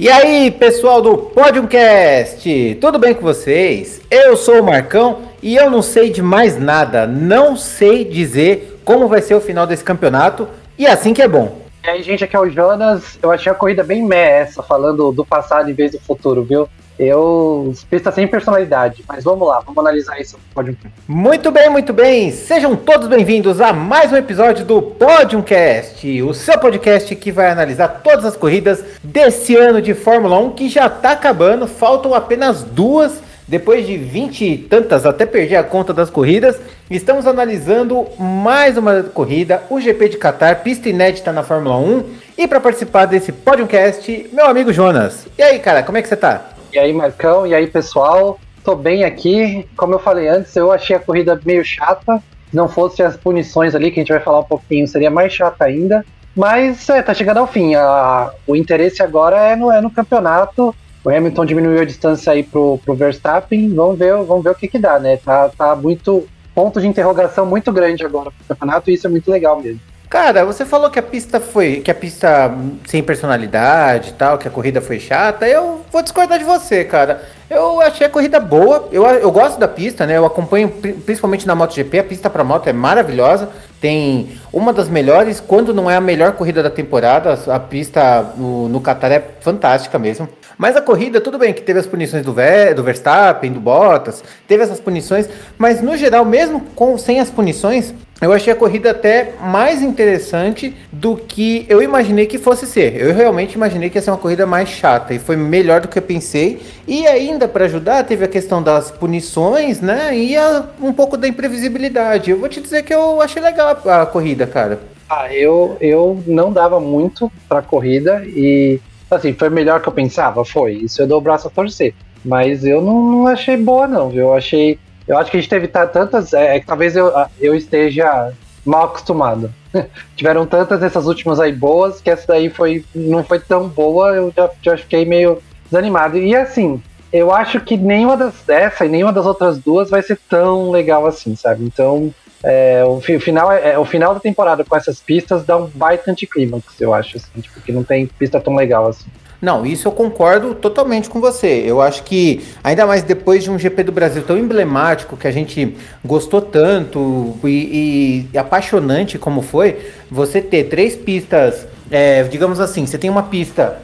E aí, pessoal do Podiumcast, tudo bem com vocês? Eu sou o Marcão e eu não sei de mais nada, não sei dizer como vai ser o final desse campeonato e é assim que é bom. E aí, gente, aqui é o Jonas. Eu achei a corrida bem meh essa, falando do passado em vez do futuro, viu? Eu. Pista sem personalidade. Mas vamos lá, vamos analisar isso Podium. Muito bem, muito bem. Sejam todos bem-vindos a mais um episódio do Podiumcast, o seu podcast que vai analisar todas as corridas desse ano de Fórmula 1 que já tá acabando. Faltam apenas duas. Depois de 20 e tantas, até perdi a conta das corridas, estamos analisando mais uma corrida, o GP de Qatar, pista inédita na Fórmula 1. E para participar desse podcast, meu amigo Jonas. E aí, cara, como é que você tá? E aí, Marcão, e aí, pessoal? Tô bem aqui. Como eu falei antes, eu achei a corrida meio chata. Se não fosse as punições ali, que a gente vai falar um pouquinho, seria mais chata ainda. Mas é, tá chegando ao fim. A, o interesse agora é no, é no campeonato. O Hamilton diminuiu a distância aí pro, pro Verstappen. Vamos ver, vamos ver o que que dá, né? Tá, tá muito ponto de interrogação muito grande agora pro campeonato e isso é muito legal mesmo. Cara, você falou que a pista foi. que a pista sem personalidade e tal, que a corrida foi chata. Eu vou discordar de você, cara. Eu achei a corrida boa. Eu, eu gosto da pista, né? Eu acompanho principalmente na MotoGP. A pista para moto é maravilhosa. Tem uma das melhores, quando não é a melhor corrida da temporada. A pista no, no Qatar é fantástica mesmo. Mas a corrida, tudo bem que teve as punições do, Ver, do Verstappen, do Bottas, teve essas punições, mas no geral, mesmo com, sem as punições, eu achei a corrida até mais interessante do que eu imaginei que fosse ser. Eu realmente imaginei que ia ser uma corrida mais chata e foi melhor do que eu pensei. E ainda para ajudar, teve a questão das punições, né? E a, um pouco da imprevisibilidade. Eu vou te dizer que eu achei legal a, a corrida, cara. Ah, eu, eu não dava muito pra corrida e assim, foi melhor que eu pensava? Foi. Isso eu dou o braço a torcer. Mas eu não, não achei boa, não, viu? Eu achei eu acho que a gente teve tantas. É, é que talvez eu, eu esteja mal acostumado. Tiveram tantas essas últimas aí boas que essa daí foi, não foi tão boa, eu já, já fiquei meio desanimado. E assim, eu acho que nenhuma das essa e nenhuma das outras duas vai ser tão legal assim, sabe? Então, é, o, final, é, o final da temporada com essas pistas dá um baita anticlímax, eu acho, assim, tipo, que não tem pista tão legal assim. Não, isso eu concordo totalmente com você. Eu acho que, ainda mais depois de um GP do Brasil tão emblemático, que a gente gostou tanto e, e apaixonante como foi, você ter três pistas, é, digamos assim, você tem uma pista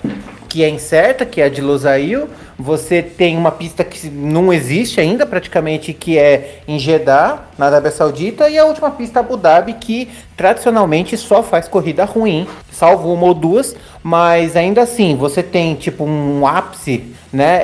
que é incerta, que é a de Losail, você tem uma pista que não existe ainda praticamente, que é em Jeddah, na Arábia Saudita, e a última pista Abu Dhabi, que tradicionalmente só faz corrida ruim, salvo uma ou duas, mas ainda assim, você tem tipo um ápice, né?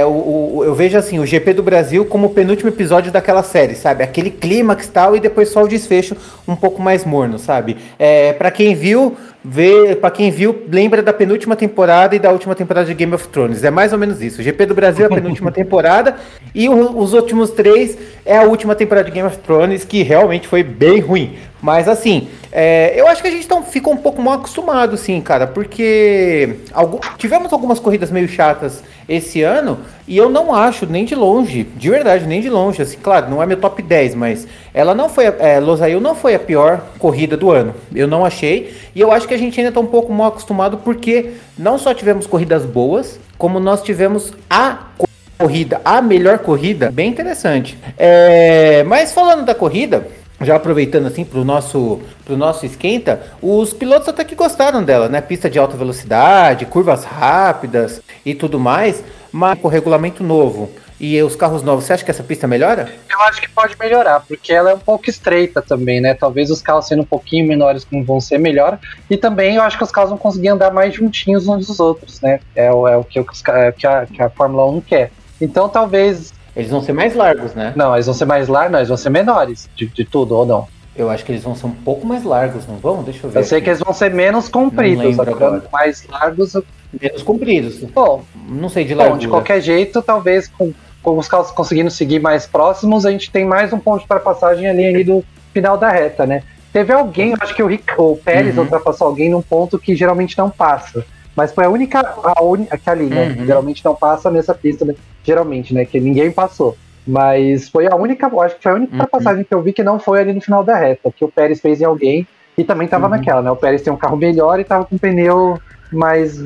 É, o, o, eu vejo assim, o GP do Brasil como o penúltimo episódio daquela série, sabe? Aquele clímax tal e depois só o desfecho um pouco mais morno, sabe? É, para quem viu, vê, para quem viu, lembra da penúltima temporada e da última temporada de Game of Thrones. É mais ou menos isso. O GP do Brasil é a penúltima temporada e o, os últimos três é a última temporada de Game of Thrones, que realmente foi bem ruim. Mas assim, é, eu acho que a gente tão, ficou um pouco mal acostumado, sim, cara, porque algum, tivemos algumas corridas meio chatas esse ano e eu não acho nem de longe, de verdade, nem de longe. Assim, claro, não é meu top 10, mas ela não foi, é, Losail não foi a pior corrida do ano. Eu não achei e eu acho que a gente ainda está um pouco mal acostumado porque não só tivemos corridas boas, como nós tivemos a corrida, a melhor corrida, bem interessante. É, mas falando da corrida já aproveitando assim para o nosso, pro nosso esquenta, os pilotos até que gostaram dela, né? Pista de alta velocidade, curvas rápidas e tudo mais, mas com regulamento novo e os carros novos, você acha que essa pista melhora? Eu acho que pode melhorar, porque ela é um pouco estreita também, né? Talvez os carros sendo um pouquinho menores como vão ser melhor. E também eu acho que os carros vão conseguir andar mais juntinhos uns dos outros, né? É, é o que, que, a, que a Fórmula 1 quer. Então talvez eles vão ser mais largos, né? Não, eles vão ser mais largos, não, eles vão ser menores de, de tudo, ou não? Eu acho que eles vão ser um pouco mais largos, não vão? Deixa eu ver. Eu sei aqui. que eles vão ser menos compridos, mais largos. Menos compridos. Bom, não sei de largura. Bom, de qualquer jeito, talvez com, com os carros conseguindo seguir mais próximos, a gente tem mais um ponto de ultrapassagem ali, ali do final da reta, né? Teve alguém, eu acho que o, Rick, o Pérez uhum. ultrapassou alguém num ponto que geralmente não passa. Mas foi a única, a única que ali, né? Uhum. Geralmente não passa nessa pista, né? Geralmente, né? Que ninguém passou. Mas foi a única, acho que foi a única uhum. passagem que eu vi que não foi ali no final da reta, que o Pérez fez em alguém e também tava uhum. naquela, né? O Pérez tem um carro melhor e tava com pneu mais,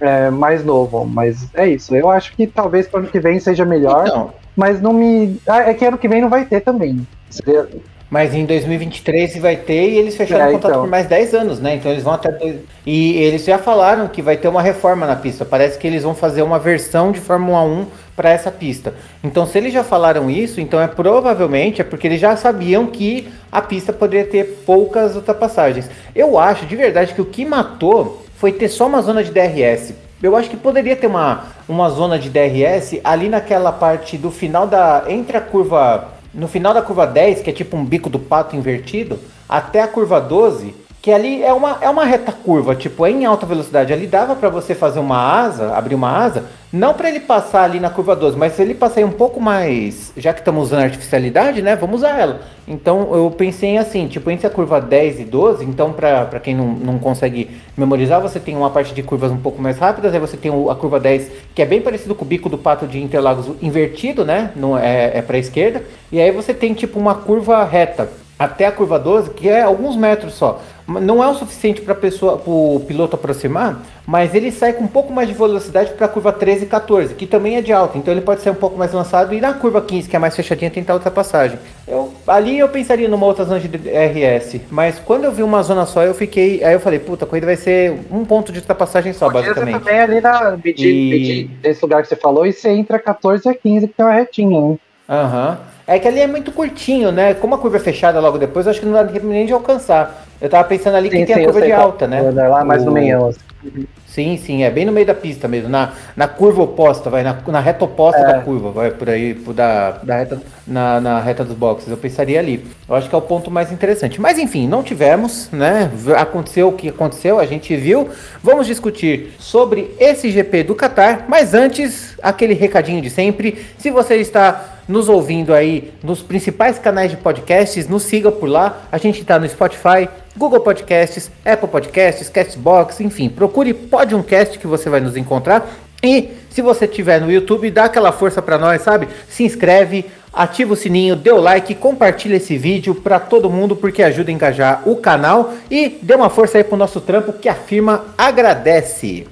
é, mais novo. Mas é isso. Eu acho que talvez para ano que vem seja melhor. Então. Mas não me. Ah, é que ano que vem não vai ter também. Seria... Mas em 2023 vai ter e eles fecharam é, o contrato então. por mais 10 anos, né? Então eles vão até. E eles já falaram que vai ter uma reforma na pista. Parece que eles vão fazer uma versão de Fórmula 1 para essa pista. Então, se eles já falaram isso, então é provavelmente é porque eles já sabiam que a pista poderia ter poucas ultrapassagens. Eu acho de verdade que o que matou foi ter só uma zona de DRS. Eu acho que poderia ter uma, uma zona de DRS ali naquela parte do final da. Entre a curva no final da curva 10, que é tipo um bico do pato invertido, até a curva 12, que ali é uma, é uma reta curva, tipo, é em alta velocidade. Ali dava para você fazer uma asa, abrir uma asa, não para ele passar ali na curva 12, mas se ele passar um pouco mais, já que estamos usando artificialidade, né, vamos usar ela. Então eu pensei assim, tipo, entre a curva 10 e 12, então para quem não, não consegue memorizar, você tem uma parte de curvas um pouco mais rápidas, aí você tem a curva 10, que é bem parecido com o bico do pato de Interlagos invertido, né, não é, é para esquerda, e aí você tem tipo uma curva reta até a curva 12, que é alguns metros só. Não é o suficiente para o piloto aproximar, mas ele sai com um pouco mais de velocidade para a curva 13 e 14, que também é de alta, então ele pode ser um pouco mais lançado e na curva 15, que é mais fechadinha, tentar ultrapassagem. Eu, ali eu pensaria numa outra zona de RS, mas quando eu vi uma zona só, eu fiquei. Aí eu falei, puta, a corrida vai ser um ponto de ultrapassagem só, Podia basicamente. também ali na medir, e... medir, nesse lugar que você falou, e você entra 14 a 15, que é uma retinha, né? Aham. Uhum. É que ali é muito curtinho, né? Como a curva é fechada logo depois, acho que não dá nem de alcançar. Eu tava pensando ali sim, que sim, tem a curva de alta, né? Lá mais o... no meião. Assim. Sim, sim, é bem no meio da pista mesmo, na, na curva oposta, vai, na, na reta oposta é. da curva, vai por aí, por da, da reta, na, na reta dos boxes, eu pensaria ali. Eu acho que é o ponto mais interessante. Mas enfim, não tivemos, né? Aconteceu o que aconteceu, a gente viu. Vamos discutir sobre esse GP do Qatar, mas antes, aquele recadinho de sempre. Se você está nos ouvindo aí nos principais canais de podcasts, nos siga por lá. A gente está no Spotify, Google Podcasts, Apple Podcasts, Castbox, enfim, procure Podiumcast que você vai nos encontrar. E se você estiver no YouTube, dá aquela força para nós, sabe? Se inscreve, ativa o sininho, dê o like, compartilha esse vídeo para todo mundo porque ajuda a engajar o canal e dê uma força aí pro nosso trampo que a firma agradece.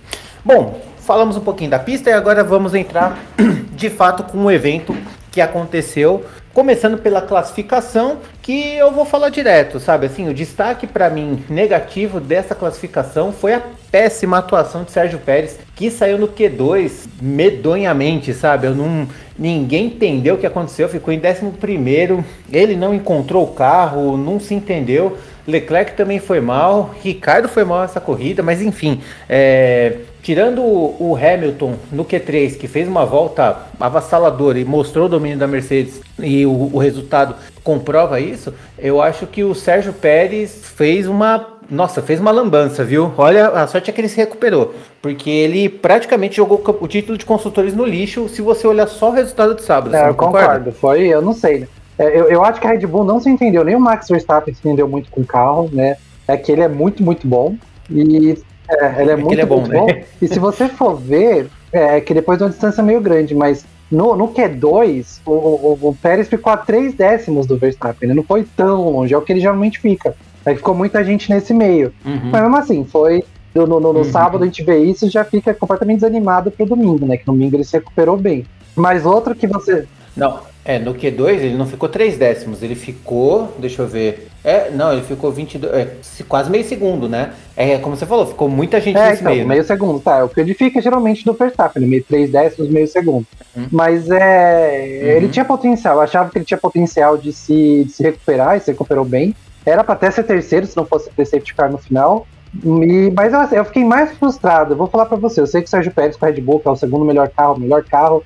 Bom, falamos um pouquinho da pista e agora vamos entrar de fato com o evento que aconteceu, começando pela classificação, que eu vou falar direto, sabe? Assim, o destaque para mim negativo dessa classificação foi a péssima atuação de Sérgio Pérez, que saiu no Q2 medonhamente, sabe? Eu não ninguém entendeu o que aconteceu, ficou em 11 ele não encontrou o carro, não se entendeu. Leclerc também foi mal, Ricardo foi mal essa corrida, mas enfim, é, tirando o Hamilton no Q3, que fez uma volta avassaladora e mostrou o domínio da Mercedes e o, o resultado comprova isso, eu acho que o Sérgio Pérez fez uma nossa, fez uma lambança, viu? Olha, a sorte é que ele se recuperou. Porque ele praticamente jogou o título de construtores no lixo se você olhar só o resultado de sábado. É, eu concordo. Foi, eu não sei. Né? É, eu, eu acho que a Red Bull não se entendeu, nem o Max Verstappen se entendeu muito com o carro, né? É que ele é muito, muito bom. E é, ele é, é muito, ele é bom, muito né? bom. E se você for ver, é que depois de uma distância meio grande, mas no, no Q2, o, o, o Pérez ficou a três décimos do Verstappen, ele não foi tão longe, é o que ele geralmente fica. Aí ficou muita gente nesse meio. Uhum. Mas mesmo assim, foi. No, no, no uhum. sábado a gente vê isso e já fica completamente desanimado pro domingo, né? Que no domingo ele se recuperou bem. Mas outro que você. Não, é, no Q2 ele não ficou 3 décimos, ele ficou, deixa eu ver. É, não, ele ficou 22, é, quase meio segundo, né? É, como você falou, ficou muita gente é, nesse então, meio. meio né? segundo, tá. É o que ele fica geralmente no Verstappen, meio 3 décimos, meio segundo. Uhum. Mas é, uhum. ele tinha potencial, eu achava que ele tinha potencial de se, de se recuperar e se recuperou bem. Era pra até ser terceiro se não fosse ter safety car no final. E, mas assim, eu fiquei mais frustrado. Eu vou falar para você. Eu sei que o Sérgio Pérez com a Red Bull, que é o segundo melhor carro, melhor carro,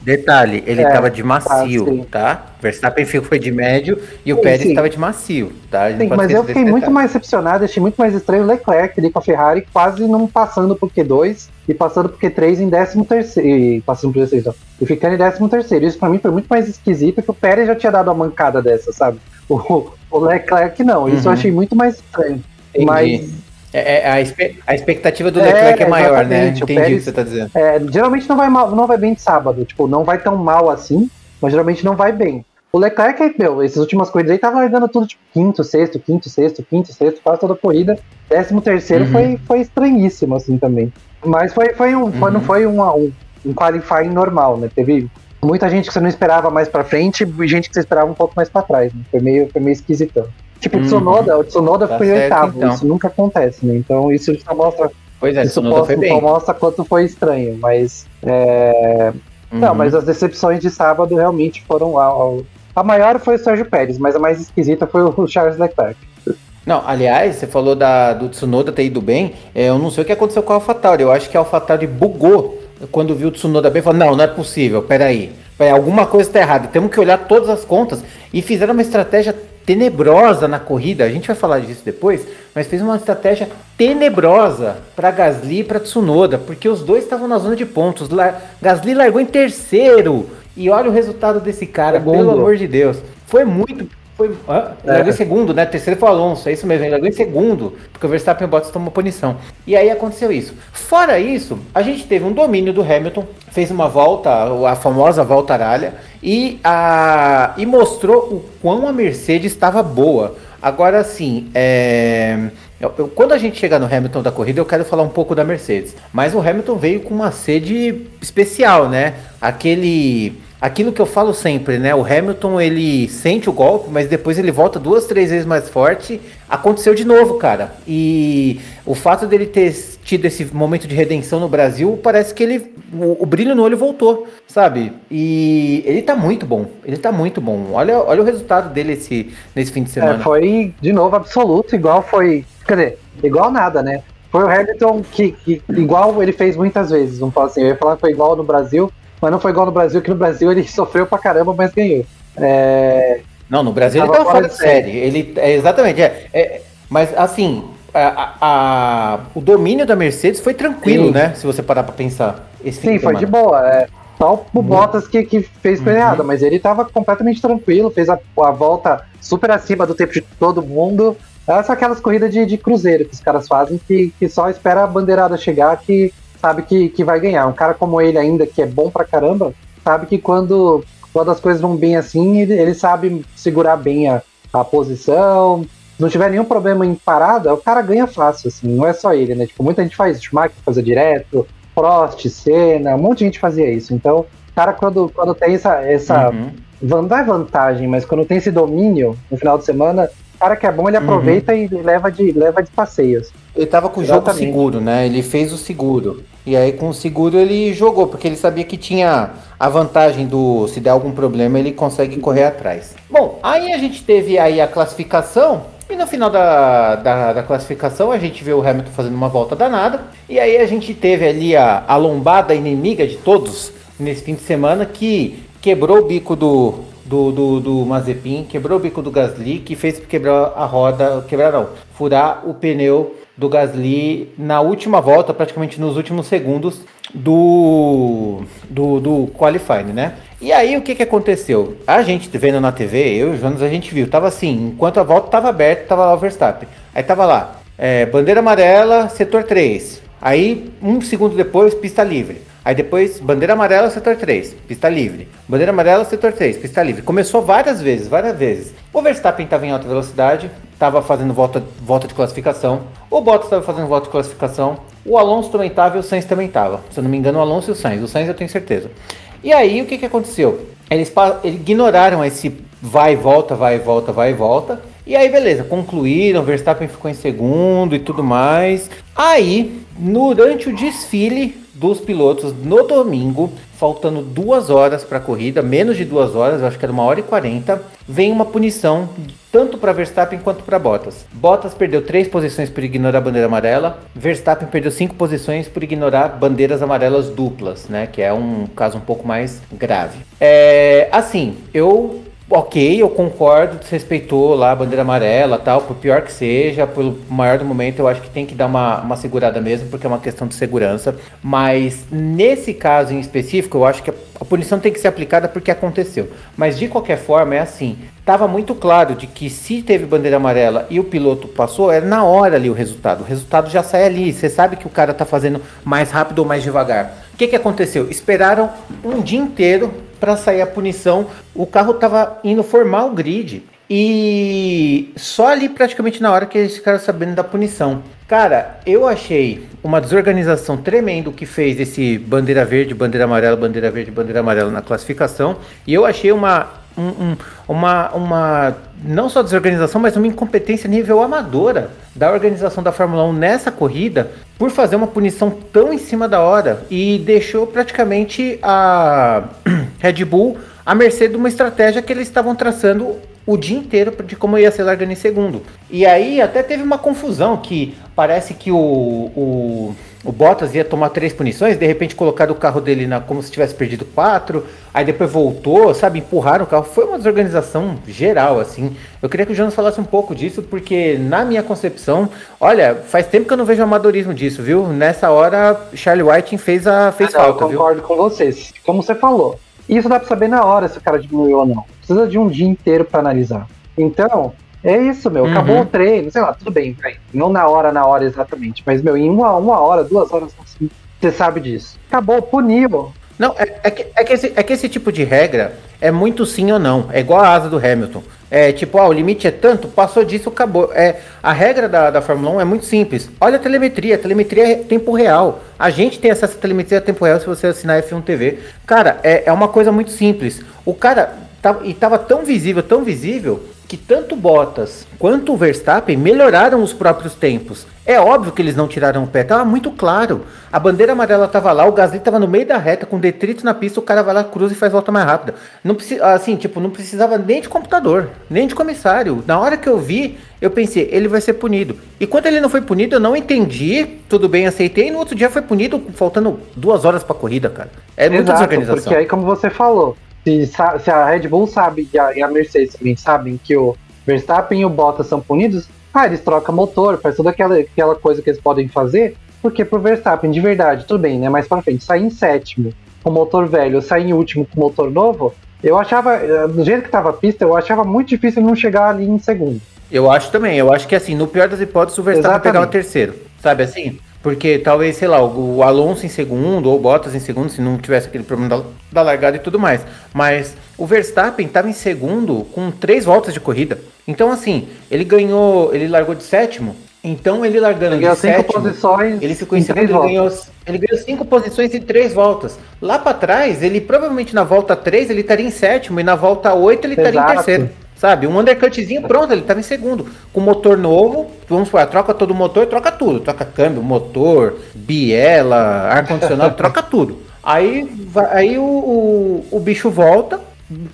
Detalhe, ele estava é, de macio, tá? tá? Verstappen foi de médio e o Pérez estava de macio, tá? Sim, mas eu fiquei muito mais decepcionado, achei muito mais estranho o Leclerc ali com a Ferrari quase não passando por Q2 e passando por Q3 em 13 terceiro, e passando por Q3, e ficando em 13 terceiro. Isso para mim foi muito mais esquisito que o Pérez já tinha dado uma mancada dessa, sabe? O, o Leclerc não, isso uhum. eu achei muito mais estranho. Entendi. Mas é, é, a, a, expectativa do Leclerc é, é maior, né? Entendi o, Pérez, o que você tá dizendo. É, geralmente não vai, mal, não vai bem de sábado, tipo, não vai tão mal assim, mas geralmente não vai bem. O Leclerc, meu, essas últimas corridas aí tava largando tudo tipo quinto, sexto, quinto, sexto, quinto, sexto, quase toda a corrida. Décimo terceiro uhum. foi, foi estranhíssimo, assim, também. Mas foi, foi um, uhum. foi, não foi um, um, um qualifying normal, né? Teve muita gente que você não esperava mais pra frente e gente que você esperava um pouco mais pra trás, né? Foi meio, foi meio esquisitão. Tipo, o uhum. Tsunoda, o Tsunoda tá foi certo, oitavo, então. isso nunca acontece, né? Então isso só mostra. Pois é, isso mostra, só mostra quanto foi estranho, mas. É... Uhum. Não, mas as decepções de sábado realmente foram. A, a maior foi o Sérgio Pérez, mas a mais esquisita foi o Charles Leclerc. Não, aliás, você falou da, do Tsunoda ter ido bem. É, eu não sei o que aconteceu com a AlphaTauri. Eu acho que a AlphaTauri bugou quando viu o Tsunoda bem. Falou: não, não é possível, peraí. Peraí alguma coisa está errada. Temos que olhar todas as contas. E fizeram uma estratégia tenebrosa na corrida. A gente vai falar disso depois. Mas fez uma estratégia tenebrosa para Gasly e para Tsunoda. Porque os dois estavam na zona de pontos. Gasly largou em terceiro. E olha o resultado desse cara, Segundo. pelo amor de Deus. Foi muito foi. Ah, é. Largou em segundo, né? Terceiro foi o Alonso, é isso mesmo. Ele largou em segundo, porque o Verstappen e o Bottas tomou punição. E aí aconteceu isso. Fora isso, a gente teve um domínio do Hamilton, fez uma volta, a famosa volta aralha, e, a, e mostrou o quão a Mercedes estava boa. Agora sim, é, eu, eu, quando a gente chegar no Hamilton da corrida, eu quero falar um pouco da Mercedes. Mas o Hamilton veio com uma sede especial, né? Aquele aquilo que eu falo sempre, né? O Hamilton ele sente o golpe, mas depois ele volta duas, três vezes mais forte. Aconteceu de novo, cara. E o fato dele ter tido esse momento de redenção no Brasil, parece que ele o, o brilho no olho voltou, sabe? E ele tá muito bom. Ele tá muito bom. Olha, olha o resultado dele esse, nesse fim de é, semana. É, foi de novo absoluto, igual foi, quer dizer, igual nada, né? Foi o Hamilton que, que igual ele fez muitas vezes, não posso assim, eu ia falar que foi igual no Brasil, mas não foi igual no Brasil, que no Brasil ele sofreu pra caramba, mas ganhou. É... Não, no Brasil ele tava fora de série. Ele, é, exatamente, é, é, mas assim, a, a, o domínio da Mercedes foi tranquilo, Sim. né? Se você parar pra pensar. Sim, foi de boa. É. Só o Bottas que, que fez coisa uhum. mas ele tava completamente tranquilo, fez a, a volta super acima do tempo de todo mundo. Essas aquelas corridas de, de cruzeiro que os caras fazem, que, que só espera a bandeirada chegar que sabe que, que vai ganhar. Um cara como ele ainda, que é bom pra caramba, sabe que quando, quando as coisas vão bem assim, ele, ele sabe segurar bem a, a posição. Se não tiver nenhum problema em parada, o cara ganha fácil, assim, não é só ele, né? Tipo, muita gente faz, Schumacher fazia direto, Prost, Senna, um monte de gente fazia isso. Então, o cara quando, quando tem essa, essa uhum. não é vantagem, mas quando tem esse domínio no final de semana, o cara que é bom, ele uhum. aproveita e leva de, leva de passeios. Ele tava com o jogo seguro, né? Ele fez o seguro. E aí com o seguro ele jogou, porque ele sabia que tinha a vantagem do se der algum problema ele consegue correr atrás. Bom, aí a gente teve aí a classificação. E no final da, da, da classificação a gente vê o Hamilton fazendo uma volta danada. E aí a gente teve ali a, a lombada inimiga de todos nesse fim de semana que quebrou o bico do, do, do, do Mazepin, quebrou o bico do Gasly, que fez quebrar a roda, quebrar não, furar o pneu do Gasly na última volta, praticamente nos últimos segundos do, do, do qualifying, né? E aí o que, que aconteceu? A gente vendo na TV, eu e o Jonas, a gente viu, tava assim, enquanto a volta tava aberta, tava lá o Verstappen. Aí tava lá, é, bandeira amarela, setor 3. Aí, um segundo depois, pista livre. Aí depois, bandeira amarela, setor 3, pista livre. Bandeira amarela, setor 3, pista livre. Começou várias vezes, várias vezes. O Verstappen estava em alta velocidade, estava fazendo volta, volta de classificação. O Bottas estava fazendo volta de classificação. O Alonso também estava e o Sainz também estava. Se eu não me engano, o Alonso e o Sainz. O Sainz eu tenho certeza. E aí, o que, que aconteceu? Eles, eles ignoraram esse vai e volta, vai e volta, vai e volta. E aí, beleza, concluíram, Verstappen ficou em segundo e tudo mais. Aí, durante o desfile dos pilotos no domingo, faltando duas horas para a corrida, menos de duas horas, acho que era uma hora e quarenta, vem uma punição tanto para Verstappen quanto para Bottas. Bottas perdeu três posições por ignorar a bandeira amarela, Verstappen perdeu cinco posições por ignorar bandeiras amarelas duplas, né? Que é um caso um pouco mais grave. É, assim, eu ok, eu concordo, desrespeitou lá a bandeira amarela tal, por pior que seja, pelo maior do momento, eu acho que tem que dar uma, uma segurada mesmo, porque é uma questão de segurança. Mas nesse caso em específico, eu acho que a, punição tem que ser aplicada porque aconteceu. Mas de qualquer forma, é assim. Estava muito claro de que se teve bandeira amarela e o piloto passou, é na hora ali o resultado. O resultado já sai ali. Você sabe que o cara está fazendo mais rápido ou mais devagar. O que, que aconteceu? Esperaram um dia inteiro para sair a punição, o carro tava indo formar o grid. E só ali praticamente na hora que eles ficaram sabendo da punição. Cara, eu achei uma desorganização tremenda que fez esse bandeira verde, bandeira amarela, bandeira verde, bandeira amarela na classificação. E eu achei uma, um, um, uma, uma não só desorganização, mas uma incompetência nível amadora da organização da Fórmula 1 nessa corrida por fazer uma punição tão em cima da hora e deixou praticamente a Red Bull à mercê de uma estratégia que eles estavam traçando o dia inteiro de como ia ser largando em segundo. E aí até teve uma confusão que parece que o, o, o Bottas ia tomar três punições, de repente colocaram o carro dele na, como se tivesse perdido quatro, aí depois voltou, sabe, empurraram o carro. Foi uma desorganização geral, assim. Eu queria que o Jonas falasse um pouco disso, porque na minha concepção, olha, faz tempo que eu não vejo amadorismo disso, viu? Nessa hora, Charlie Whiting fez a fez ah, não, falta, eu concordo viu? com vocês. Como você falou, isso dá pra saber na hora se o cara diminuiu ou não. Precisa de um dia inteiro para analisar. Então, é isso, meu. Uhum. Acabou o treino, sei lá, tudo bem, vai. Não na hora, na hora exatamente. Mas, meu, em uma, uma hora, duas horas, assim, você sabe disso. Acabou, puniu. Não, é, é, que, é, que esse, é que esse tipo de regra é muito sim ou não. É igual a asa do Hamilton. É tipo, ah, o limite é tanto, passou disso, acabou. É, a regra da, da Fórmula 1 é muito simples. Olha a telemetria, a telemetria é tempo real. A gente tem acesso à telemetria a tempo real se você assinar F1 TV. Cara, é, é uma coisa muito simples. O cara tá, e tava tão visível, tão visível, que tanto Bottas quanto o Verstappen melhoraram os próprios tempos. É óbvio que eles não tiraram o pé, tava muito claro. A bandeira amarela tava lá, o Gasly tava no meio da reta com detrito na pista, o cara vai lá, cruza e faz volta mais rápida. Não precisa, assim, tipo, não precisava nem de computador, nem de comissário. Na hora que eu vi, eu pensei, ele vai ser punido. E quando ele não foi punido, eu não entendi, tudo bem, aceitei, e no outro dia foi punido, faltando duas horas pra corrida, cara. É Exato, muita desorganização. Porque aí, como você falou, se, se a Red Bull sabe e a, Mercedes também sabem que o Verstappen e o Bottas são punidos, ah, eles trocam motor, faz toda aquela, aquela coisa que eles podem fazer, porque pro Verstappen, de verdade, tudo bem, né? Mais pra frente, sair em sétimo com motor velho, sair em último com motor novo, eu achava, eh, do jeito que tava a pista, eu achava muito difícil não chegar ali em segundo. Eu acho também, eu acho que assim, no pior das hipóteses, o Verstappen pegava o terceiro, sabe assim? Porque talvez, sei lá, o Alonso em segundo ou o Bottas em segundo, se não tivesse aquele problema da, da largada e tudo mais. Mas o Verstappen estava em segundo com três voltas de corrida. Então, assim, ele ganhou, ele largou de sétimo. Então, ele largando ele de sétimo, posições ele ficou em segundo, ele ganhou, ele ganhou cinco posições em três voltas. Lá para trás, ele provavelmente na volta 3 ele estaria em sétimo e na volta 8 ele estaria em terceiro. Sabe? Um undercutzinho, pronto, ele estava em segundo. Com motor novo, vamos supor, troca todo o motor, troca tudo. Troca câmbio, motor, biela, ar-condicionado, troca tudo. Aí, aí o, o, o, bicho volta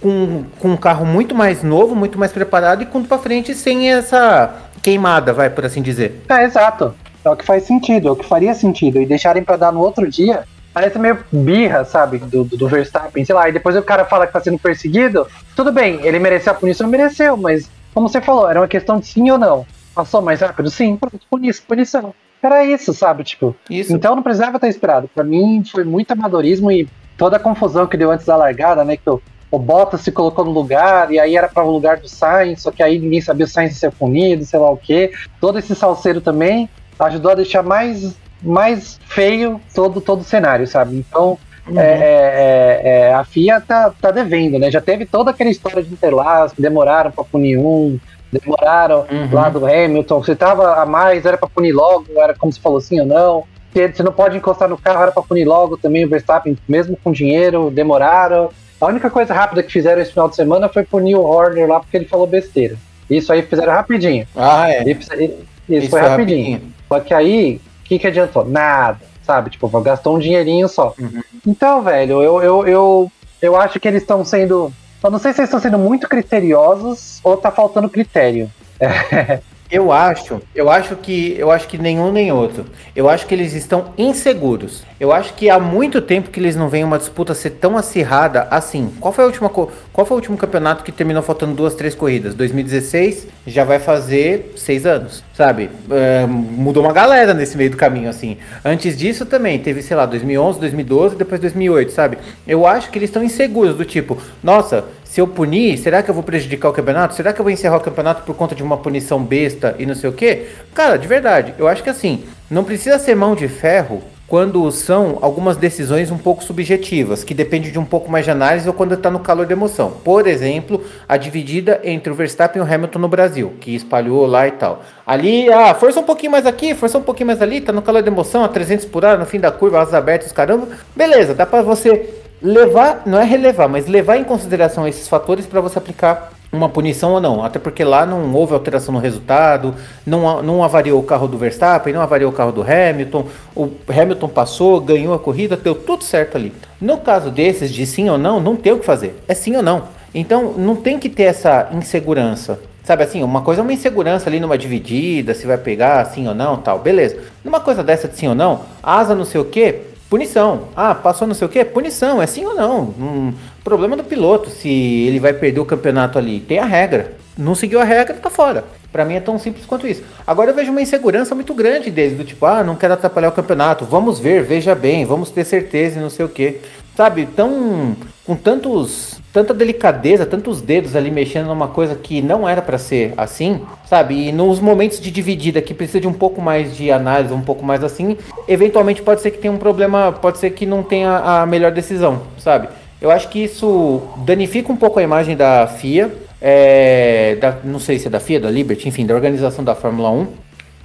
com, com um carro muito mais novo, muito mais preparado e com para frente sem essa queimada, vai, por assim dizer. É, exato. É o que faz sentido, é o que faria sentido. E deixarem para dar no outro dia, parece meio birra, sabe, do, do, Verstappen, sei lá, e depois o cara fala que tá sendo perseguido, tudo bem, ele mereceu a punição, mereceu, mas como você falou, era uma questão de sim ou não. Passou mais rápido? Sim, pronto, punição. Era isso, sabe, tipo. Isso. Então não precisava ter esperado. Para mim foi muito amadorismo e toda a confusão que deu antes da largada, né, que o, o Bottas se colocou no lugar, e aí era para o lugar do Sainz, só que aí ninguém sabia o Sainz ser punido, sei lá o quê. Todo esse salseiro também ajudou a deixar mais mais feio todo, todo o cenário, sabe? Então, uhum. é, é, é, a FIA tá, tá devendo, né? Já teve toda aquela história de Interlagos, demoraram para punir um, demoraram uhum. lá do Hamilton, se tava a mais, era para punir logo, era como se falou assim ou não. Você não pode encostar no carro, era para punir logo também o Verstappen, mesmo com dinheiro, demoraram. A única coisa rápida que fizeram esse final de semana foi punir o Horner lá porque ele falou besteira. Isso aí fizeram rapidinho. Ah, é. Isso, isso, isso foi rapidinho. rapidinho. Só que aí que, que adiantou? Nada, sabe? Tipo, gastou um dinheirinho só. Uhum. Então, velho, eu, eu, eu, eu acho que eles estão sendo. Eu não sei se eles estão sendo muito criteriosos ou tá faltando critério. É. Eu acho, eu acho que eu acho que nenhum nem outro. Eu acho que eles estão inseguros. Eu acho que há muito tempo que eles não veem uma disputa ser tão acirrada assim. Qual foi a última qual foi o último campeonato que terminou faltando duas, três corridas? 2016 já vai fazer seis anos, sabe? É, mudou uma galera nesse meio do caminho assim. Antes disso também teve, sei lá, 2011, 2012, depois 2008, sabe? Eu acho que eles estão inseguros do tipo, nossa, se eu punir, será que eu vou prejudicar o campeonato? Será que eu vou encerrar o campeonato por conta de uma punição besta e não sei o quê? Cara, de verdade, eu acho que assim, não precisa ser mão de ferro quando são algumas decisões um pouco subjetivas, que depende de um pouco mais de análise ou quando está no calor da emoção. Por exemplo, a dividida entre o Verstappen e o Hamilton no Brasil, que espalhou lá e tal. Ali, ah, força um pouquinho mais aqui, força um pouquinho mais ali, tá no calor da emoção, a 300 por hora, no fim da curva, asas abertas, caramba. Beleza, dá para você levar, não é relevar, mas levar em consideração esses fatores para você aplicar uma punição ou não. Até porque lá não houve alteração no resultado, não, não avariou o carro do Verstappen, não avariou o carro do Hamilton. O Hamilton passou, ganhou a corrida, deu tudo certo ali. No caso desses, de sim ou não, não tem o que fazer. É sim ou não. Então não tem que ter essa insegurança. Sabe assim, uma coisa é uma insegurança ali numa dividida, se vai pegar sim ou não, tal, beleza. Numa coisa dessa de sim ou não, asa não sei o que, Punição. Ah, passou não sei o que? Punição. É sim ou não? Problema do piloto se ele vai perder o campeonato ali. Tem a regra. Não seguiu a regra, tá fora. Para mim é tão simples quanto isso. Agora eu vejo uma insegurança muito grande deles, do tipo, ah, não quero atrapalhar o campeonato. Vamos ver, veja bem, vamos ter certeza e não sei o que. Sabe, tão com tantos tanta delicadeza, tantos dedos ali mexendo numa coisa que não era para ser assim, sabe? E nos momentos de dividida que precisa de um pouco mais de análise, um pouco mais assim, eventualmente pode ser que tenha um problema, pode ser que não tenha a melhor decisão, sabe? Eu acho que isso danifica um pouco a imagem da FIA, é, da, não sei se é da FIA, da Liberty, enfim, da organização da Fórmula 1,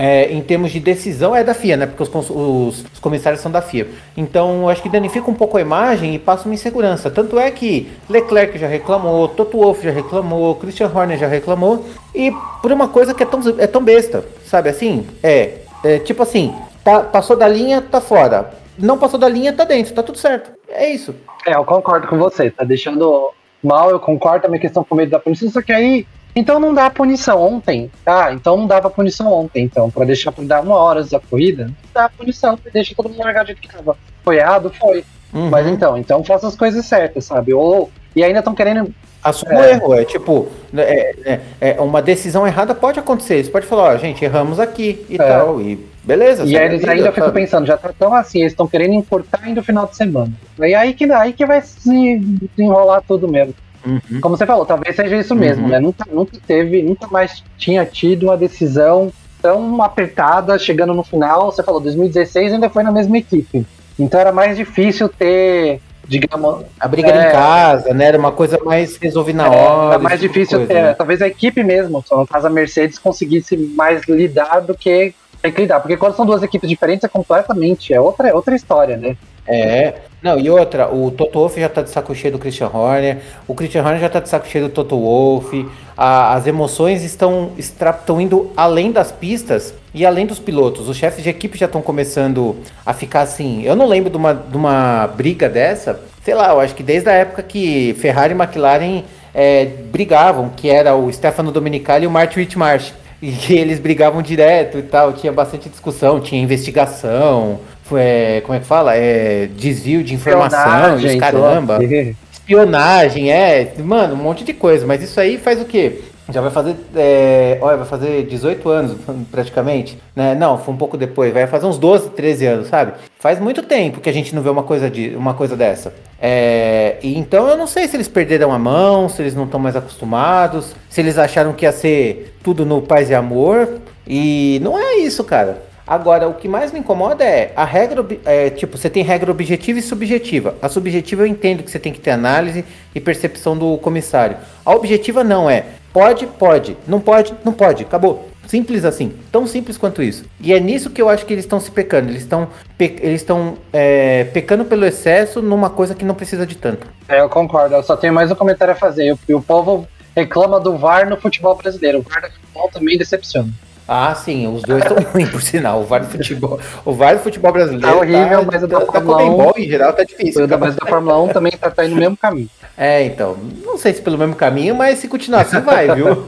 é, em termos de decisão é da FIA, né? Porque os, os, os, comissários são da FIA. Então, acho que danifica um pouco a imagem e passa uma insegurança. Tanto é que Leclerc já reclamou, Toto Wolff já reclamou, Christian Horner já reclamou. E por uma coisa que é tão, é tão besta, sabe assim? É, é tipo assim, tá, passou da linha, tá fora. Não passou da linha, tá dentro, tá tudo certo. É isso. É, eu concordo com você. Tá deixando mal, eu concordo também questão com medo da punição, só que aí então não dá punição ontem. Ah, então não dava punição ontem. Então, para deixar por dar uma hora da corrida, não dá punição, deixa todo mundo largar de que tava. Foi errado? Foi. Uhum. Mas então, então faça as coisas certas, sabe? Ou. E ainda estão querendo. Assuma é... o erro, é tipo, é, é, é, uma decisão errada pode acontecer. Você pode falar, ó, gente, erramos aqui e é. tal. E beleza. E aí eles vida, ainda ficam pensando, já tá tão assim, eles estão querendo importar ainda o final de semana. E aí que, aí que vai se enrolar tudo mesmo. Uhum. Como você falou, talvez seja isso mesmo, uhum. né? Nunca, nunca teve, nunca mais tinha tido uma decisão tão apertada chegando no final. Você falou, 2016 ainda foi na mesma equipe. Então era mais difícil ter, digamos. A briga é, em casa, né? Era uma coisa mais resolvida na é, hora. Era mais tipo difícil coisa, ter, né? talvez a equipe mesmo, no caso a Mercedes, conseguisse mais lidar do que tem que lidar. Porque quando são duas equipes diferentes é completamente, é outra, é outra história, né? É. Não, e outra, o Toto Wolff já tá de saco cheio do Christian Horner, o Christian Horner já tá de saco cheio do Toto Wolff, as emoções estão, estão indo além das pistas e além dos pilotos. Os chefes de equipe já estão começando a ficar assim. Eu não lembro de uma, de uma briga dessa, sei lá, eu acho que desde a época que Ferrari e McLaren é, brigavam, que era o Stefano Domenicali e o Martin Whitmarsh. E eles brigavam direto e tal, tinha bastante discussão, tinha investigação, é, como é que fala? É, desvio de informação, caramba. Espionagem, é, mano, um monte de coisa, mas isso aí faz o quê? Já vai fazer, é, olha, vai fazer 18 anos praticamente, né? Não, foi um pouco depois, vai fazer uns 12, 13 anos, sabe? Faz muito tempo que a gente não vê uma coisa, de, uma coisa dessa. É, e então eu não sei se eles perderam a mão, se eles não estão mais acostumados, se eles acharam que ia ser tudo no paz e amor. E não é isso, cara. Agora, o que mais me incomoda é a regra, é, tipo, você tem regra objetiva e subjetiva. A subjetiva eu entendo que você tem que ter análise e percepção do comissário. A objetiva não é pode, pode, não pode, não pode, acabou. Simples assim, tão simples quanto isso. E é nisso que eu acho que eles estão se pecando. Eles estão pe eles estão é, pecando pelo excesso numa coisa que não precisa de tanto. É, eu concordo. Eu só tenho mais um comentário a fazer. O, o povo reclama do VAR no futebol brasileiro. O VAR no futebol também decepciona. Ah, sim, os dois estão ruins, por sinal. O VAR do futebol, o VAR do futebol brasileiro tá horrível, tá, mas o da tá, Fórmula tá 1 em geral tá difícil. Tá? Mas da Fórmula 1 também tá, tá indo no mesmo caminho. É, então, não sei se pelo mesmo caminho, mas se continuar assim vai, viu?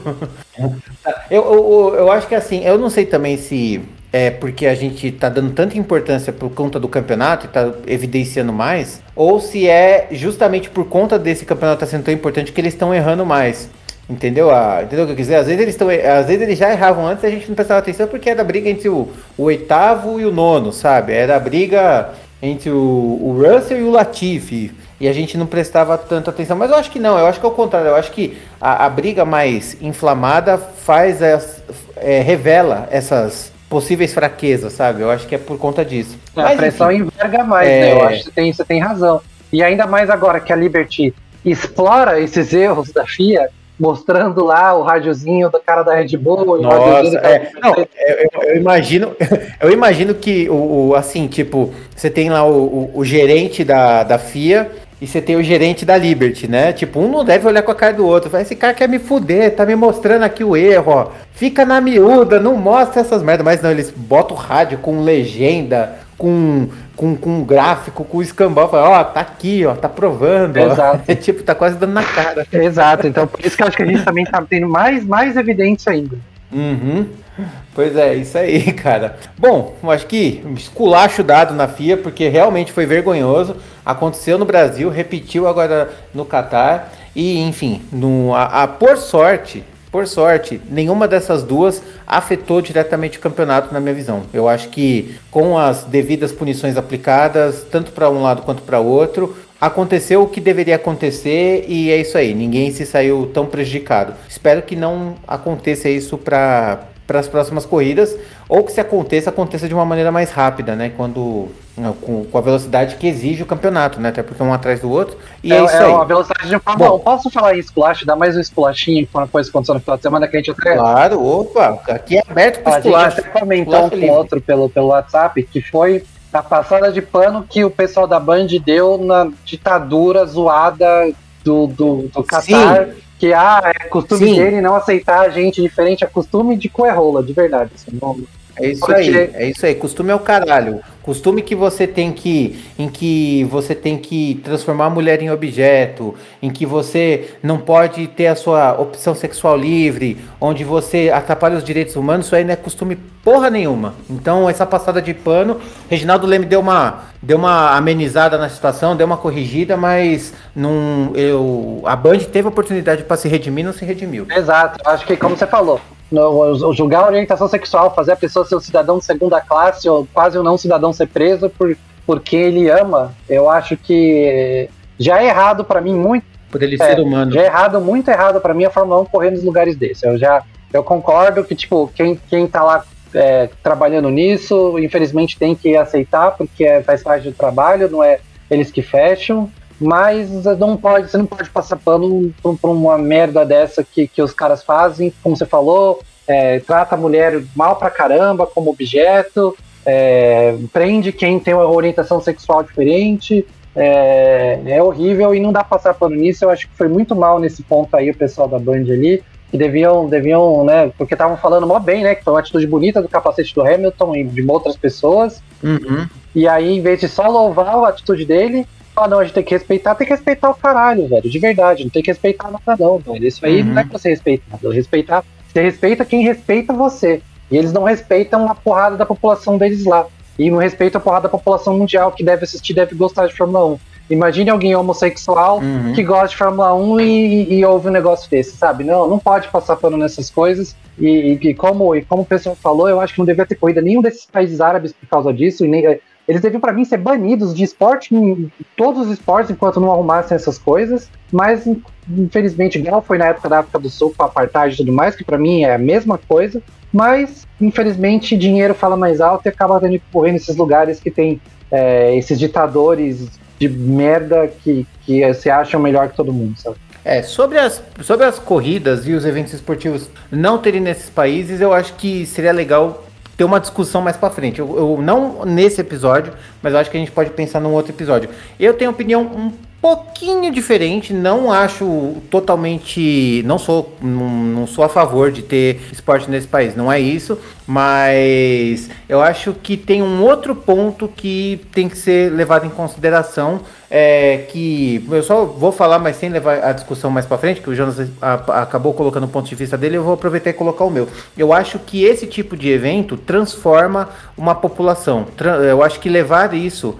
eu, eu, eu acho que assim, eu não sei também se é porque a gente tá dando tanta importância por conta do campeonato e tá evidenciando mais, ou se é justamente por conta desse campeonato tá sendo tão importante que eles estão errando mais. Entendeu? Ah, entendeu o que eu quiser? Às vezes eles estão. Às vezes eles já erravam antes e a gente não prestava atenção porque era a briga entre o, o oitavo e o nono, sabe? Era a briga entre o, o Russell e o Latifi. E a gente não prestava tanta atenção. Mas eu acho que não, eu acho que é o contrário. Eu acho que a, a briga mais inflamada faz as, é, revela essas possíveis fraquezas, sabe? Eu acho que é por conta disso. É, Mas, a pressão enfim, enverga mais, é... né? Eu acho que você tem, você tem razão. E ainda mais agora que a Liberty explora esses erros da FIA, mostrando lá o rádiozinho do cara da Red Bull. Nossa, é, não, eu, eu, imagino, eu imagino que o, o, assim, tipo, você tem lá o, o, o, gerente da, da FIA e você tem o gerente da Liberty, né? Tipo, um não deve olhar com a cara do outro. Fala, esse cara quer me fuder, tá me mostrando aqui o erro, ó. Fica na miúda, não mostra essas merdas. Mas não, eles botam o rádio com legenda, com, com, com gráfico, com escambau, fala, ó, tá aqui, ó, tá provando. Exato. É tipo, tá quase dando na cara. Exato, então por isso que eu acho que a gente também tá tendo mais, mais evidência ainda. Uhum. Pois é, isso aí, cara. Bom, acho que esculacho dado na FIA, porque realmente foi vergonhoso. Aconteceu no Brasil, repetiu agora no Catar. E, enfim, no, a, a, por sorte, por sorte, nenhuma dessas duas afetou diretamente o campeonato, na minha visão. Eu acho que com as devidas punições aplicadas, tanto para um lado quanto para outro, aconteceu o que deveria acontecer e é isso aí. Ninguém se saiu tão prejudicado. Espero que não aconteça isso para para as próximas corridas, ou que se aconteça, aconteça de uma maneira mais rápida, né? Quando com, com, a velocidade que exige o campeonato, né? Até porque um atrás do outro. E é, é isso é aí. a velocidade de um Posso falar em splash? Dar mais um splashinho uma coisa que aconteceu no final de semana que a gente até. Claro, opa, aqui é aberto para splash. A gente até comentou um com outro pelo, pelo WhatsApp, que foi a passada de pano que o pessoal da Band deu na ditadura zoada do, do, do Qatar. Sim que ah, é costume Sim. dele não aceitar gente diferente, é costume de coerrola, de verdade. Assim, não, é isso Porque... aí, é isso aí. Costume é o caralho. Costume que você tem que. em que você tem que transformar a mulher em objeto, em que você não pode ter a sua opção sexual livre, onde você atrapalha os direitos humanos, isso aí não é costume porra nenhuma. Então, essa passada de pano, Reginaldo Leme deu uma, deu uma amenizada na situação, deu uma corrigida, mas não, eu, a Band teve a oportunidade para se redimir, não se redimiu. Exato, acho que como você falou, no, julgar a orientação sexual, fazer a pessoa ser um cidadão de segunda classe ou quase um não cidadão ser preso por, porque ele ama, eu acho que já é errado para mim muito. Por ele é, ser humano. Já é errado, muito errado para mim a Fórmula 1 correr nos lugares desses. Eu já eu concordo que, tipo, quem, quem tá lá é, trabalhando nisso, infelizmente tem que aceitar, porque é, faz parte do trabalho, não é eles que fecham. Mas não pode, você não pode passar pano por, por uma merda dessa que, que os caras fazem, como você falou, é, trata a mulher mal pra caramba como objeto, é, prende quem tem uma orientação sexual diferente. É, é, horrível e não dá pra passar pano nisso. Eu acho que foi muito mal nesse ponto aí o pessoal da Band ali. Que deviam, deviam, né? Porque estavam falando mó bem, né? Que foi uma atitude bonita do capacete do Hamilton e de outras pessoas. Uhum. E aí, em vez de só louvar a atitude dele, ah, não, a gente tem que respeitar, tem que respeitar o caralho, velho, de verdade, não tem que respeitar nada não, velho. Isso aí uhum. não é pra você respeitar, respeitar, você respeita quem respeita você. E eles não respeitam a porrada da população deles lá. E não respeitam a porrada da população mundial que deve assistir, deve gostar de Fórmula 1. Imagine alguém homossexual uhum. que gosta de Fórmula 1 e, e, ouve um negócio desse, sabe? Não, não pode passar pano nessas coisas. E, e, como, e como o pessoal falou, eu acho que não devia ter corrida nenhum desses países árabes por causa disso. E nem, eles deviam, para mim, ser banidos de esporte, em todos os esportes, enquanto não arrumassem essas coisas. Mas, infelizmente, igual foi na época da África do Sul, com a apartheid e tudo mais, que para mim é a mesma coisa. Mas, infelizmente, dinheiro fala mais alto e acaba tendo que correr nesses lugares que tem é, esses ditadores de merda que, que se acham melhor que todo mundo, sabe? É, sobre as, sobre as corridas e os eventos esportivos não terem nesses países, eu acho que seria legal ter uma discussão mais para frente. Eu, eu, não nesse episódio, mas eu acho que a gente pode pensar num outro episódio. Eu tenho opinião um pouquinho diferente, não acho totalmente, não sou, não, não sou a favor de ter esporte nesse país, não é isso, mas eu acho que tem um outro ponto que tem que ser levado em consideração é, que eu só vou falar, mas sem levar a discussão mais para frente, que o Jonas a, acabou colocando o ponto de vista dele, eu vou aproveitar e colocar o meu. Eu acho que esse tipo de evento transforma uma população. Eu acho que levar isso,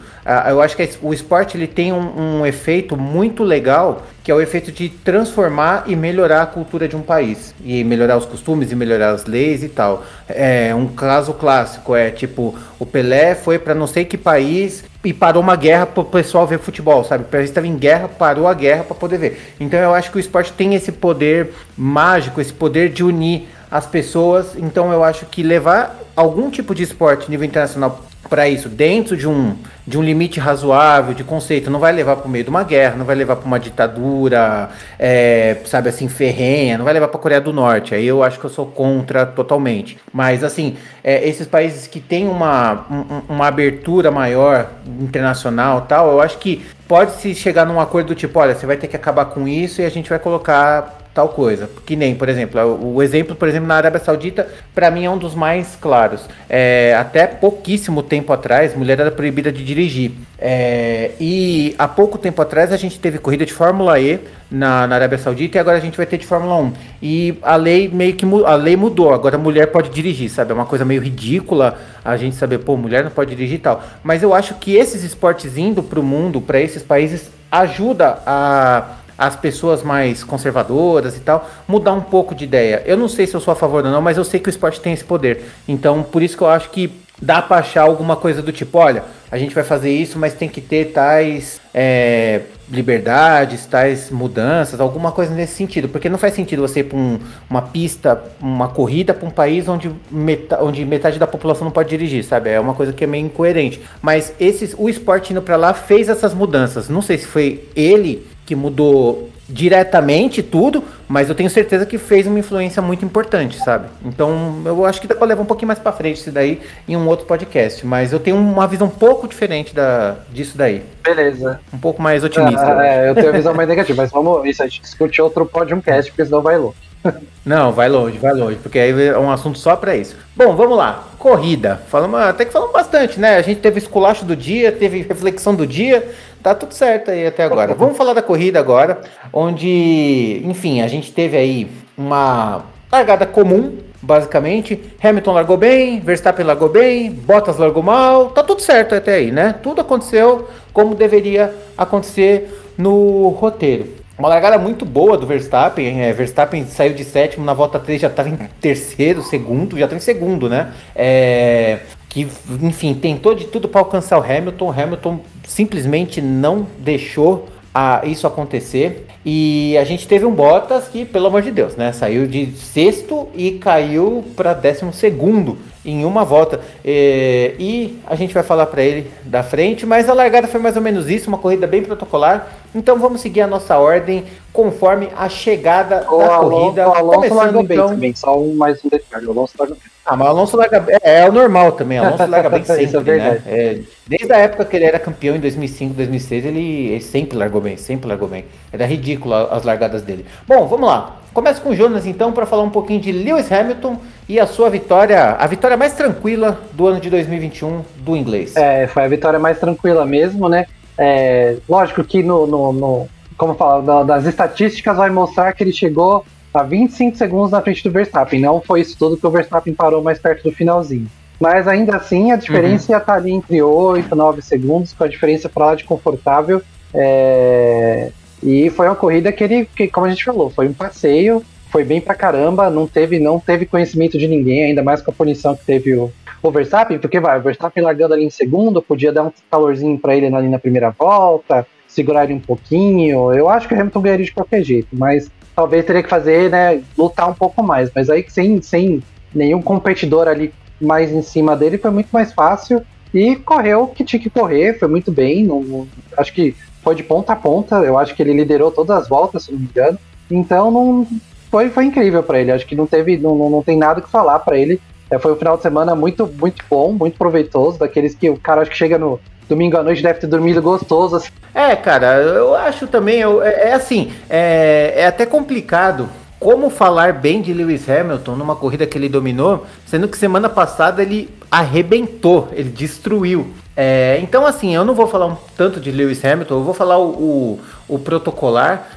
eu acho que o esporte ele tem um, um efeito muito legal, que é o efeito de transformar e melhorar a cultura de um país e melhorar os costumes e melhorar as leis e tal. É um caso clássico é tipo o Pelé foi para não sei que país e parou uma guerra para o pessoal ver futebol, sabe? O país estava em guerra, parou a guerra para poder ver. Então eu acho que o esporte tem esse poder mágico, esse poder de unir as pessoas. Então eu acho que levar algum tipo de esporte nível internacional para isso, dentro de um, de um limite razoável de conceito, não vai levar para o meio de uma guerra, não vai levar para uma ditadura, é, sabe assim, ferrenha, não vai levar para a Coreia do Norte. Aí eu acho que eu sou contra totalmente. Mas assim, é, esses países que têm uma, um, uma abertura maior internacional tal, eu acho que pode se chegar num acordo do tipo, olha, você vai ter que acabar com isso e a gente vai colocar tal coisa. Que nem, por exemplo, o, exemplo, por exemplo, na Arábia Saudita, para mim é um dos mais claros. É, até pouquíssimo tempo atrás, mulher era proibida de dirigir. É, e há pouco tempo atrás a gente teve corrida de Fórmula E na, na, Arábia Saudita e agora a gente vai ter de Fórmula 1. E a lei meio que a lei mudou, agora a mulher pode dirigir, sabe? É uma coisa meio ridícula a gente saber, pô, mulher não pode dirigir e tal. Mas eu acho que esses esportes indo para o mundo, para esses países, ajuda a as pessoas mais conservadoras e tal, mudar um pouco de ideia. Eu não sei se eu sou a favor ou não, mas eu sei que o esporte tem esse poder. Então, por isso que eu acho que dá para achar alguma coisa do tipo, olha, a gente vai fazer isso, mas tem que ter tais é, liberdades, tais mudanças, alguma coisa nesse sentido. Porque não faz sentido você ir para um, uma pista, uma corrida para um país onde, meta, onde metade da população não pode dirigir, sabe? É uma coisa que é meio incoerente. Mas esses, o esporte indo para lá fez essas mudanças. Não sei se foi ele que mudou diretamente tudo, mas eu tenho certeza que fez uma influência muito importante, sabe? Então eu acho que dá pra levar um pouquinho mais pra frente isso daí em um outro podcast, mas eu tenho uma visão um pouco diferente da, disso daí. Beleza. Um pouco mais otimista. Ah, é, eu tenho a visão mais negativa, mas vamos, isso a gente discute outro podcast, porque senão vai longe. Não, vai longe, vai longe, porque aí é um assunto só para isso. Bom, vamos lá. Corrida. Falamos, até que falamos bastante, né? A gente teve esculacho do dia, teve reflexão do dia, tá tudo certo aí até agora. Vamos falar da corrida agora, onde, enfim, a gente teve aí uma largada comum, basicamente. Hamilton largou bem, Verstappen largou bem, Bottas largou mal, tá tudo certo até aí, né? Tudo aconteceu como deveria acontecer no roteiro. Uma largada muito boa do Verstappen. É, Verstappen saiu de sétimo, na volta 3 já estava em terceiro, segundo, já está em segundo, né? É, que, enfim, tentou de tudo para alcançar o Hamilton. O Hamilton simplesmente não deixou a, isso acontecer. E a gente teve um Bottas que, pelo amor de Deus, né? Saiu de sexto e caiu para décimo segundo em uma volta. É, e a gente vai falar para ele da frente, mas a largada foi mais ou menos isso, uma corrida bem protocolar. Então vamos seguir a nossa ordem conforme a chegada o da Alonso, corrida. O Alonso largou bem então... também, só um, mais um detalhe. O Alonso largou bem. Ah, mas o Alonso larga bem. É, é o normal também. O Alonso larga bem sempre, é né? É, desde a época que ele era campeão em 2005, 2006, ele, ele, sempre largou bem, sempre largou bem. Era ridículo as largadas dele. Bom, vamos lá. Começa com o Jonas então para falar um pouquinho de Lewis Hamilton e a sua vitória, a vitória mais tranquila do ano de 2021 do inglês. É, foi a vitória mais tranquila mesmo, né? É, lógico que no, no, no como fala, das estatísticas vai mostrar que ele chegou a 25 segundos na frente do Verstappen. Não foi isso tudo que o Verstappen parou mais perto do finalzinho. Mas ainda assim, a diferença uhum. ia estar ali entre 8 e 9 segundos, com a diferença para lá de confortável. É... E foi uma corrida que ele, que, como a gente falou, foi um passeio, foi bem pra caramba, não teve, não teve conhecimento de ninguém, ainda mais com a punição que teve o, o Verstappen, porque vai, o Verstappen largando ali em segundo, podia dar um calorzinho para ele ali na primeira volta, segurar ele um pouquinho. Eu acho que o Hamilton ganharia de qualquer jeito, mas talvez teria que fazer, né, lutar um pouco mais. Mas aí sem, sem nenhum competidor ali mais em cima dele foi muito mais fácil e correu o que tinha que correr, foi muito bem. Não, acho que foi de ponta a ponta. Eu acho que ele liderou todas as voltas, se não me engano. Então não foi, foi incrível para ele. Acho que não teve, não, não tem nada que falar para ele. É, foi um final de semana muito, muito bom, muito proveitoso, daqueles que o cara acho que chega no, domingo à noite deve ter dormido gostoso. Assim. É, cara, eu acho também, eu, é, é, assim, é, é até complicado como falar bem de Lewis Hamilton numa corrida que ele dominou, sendo que semana passada ele arrebentou, ele destruiu. É, então, assim, eu não vou falar um tanto de Lewis Hamilton, eu vou falar o, o, o protocolar.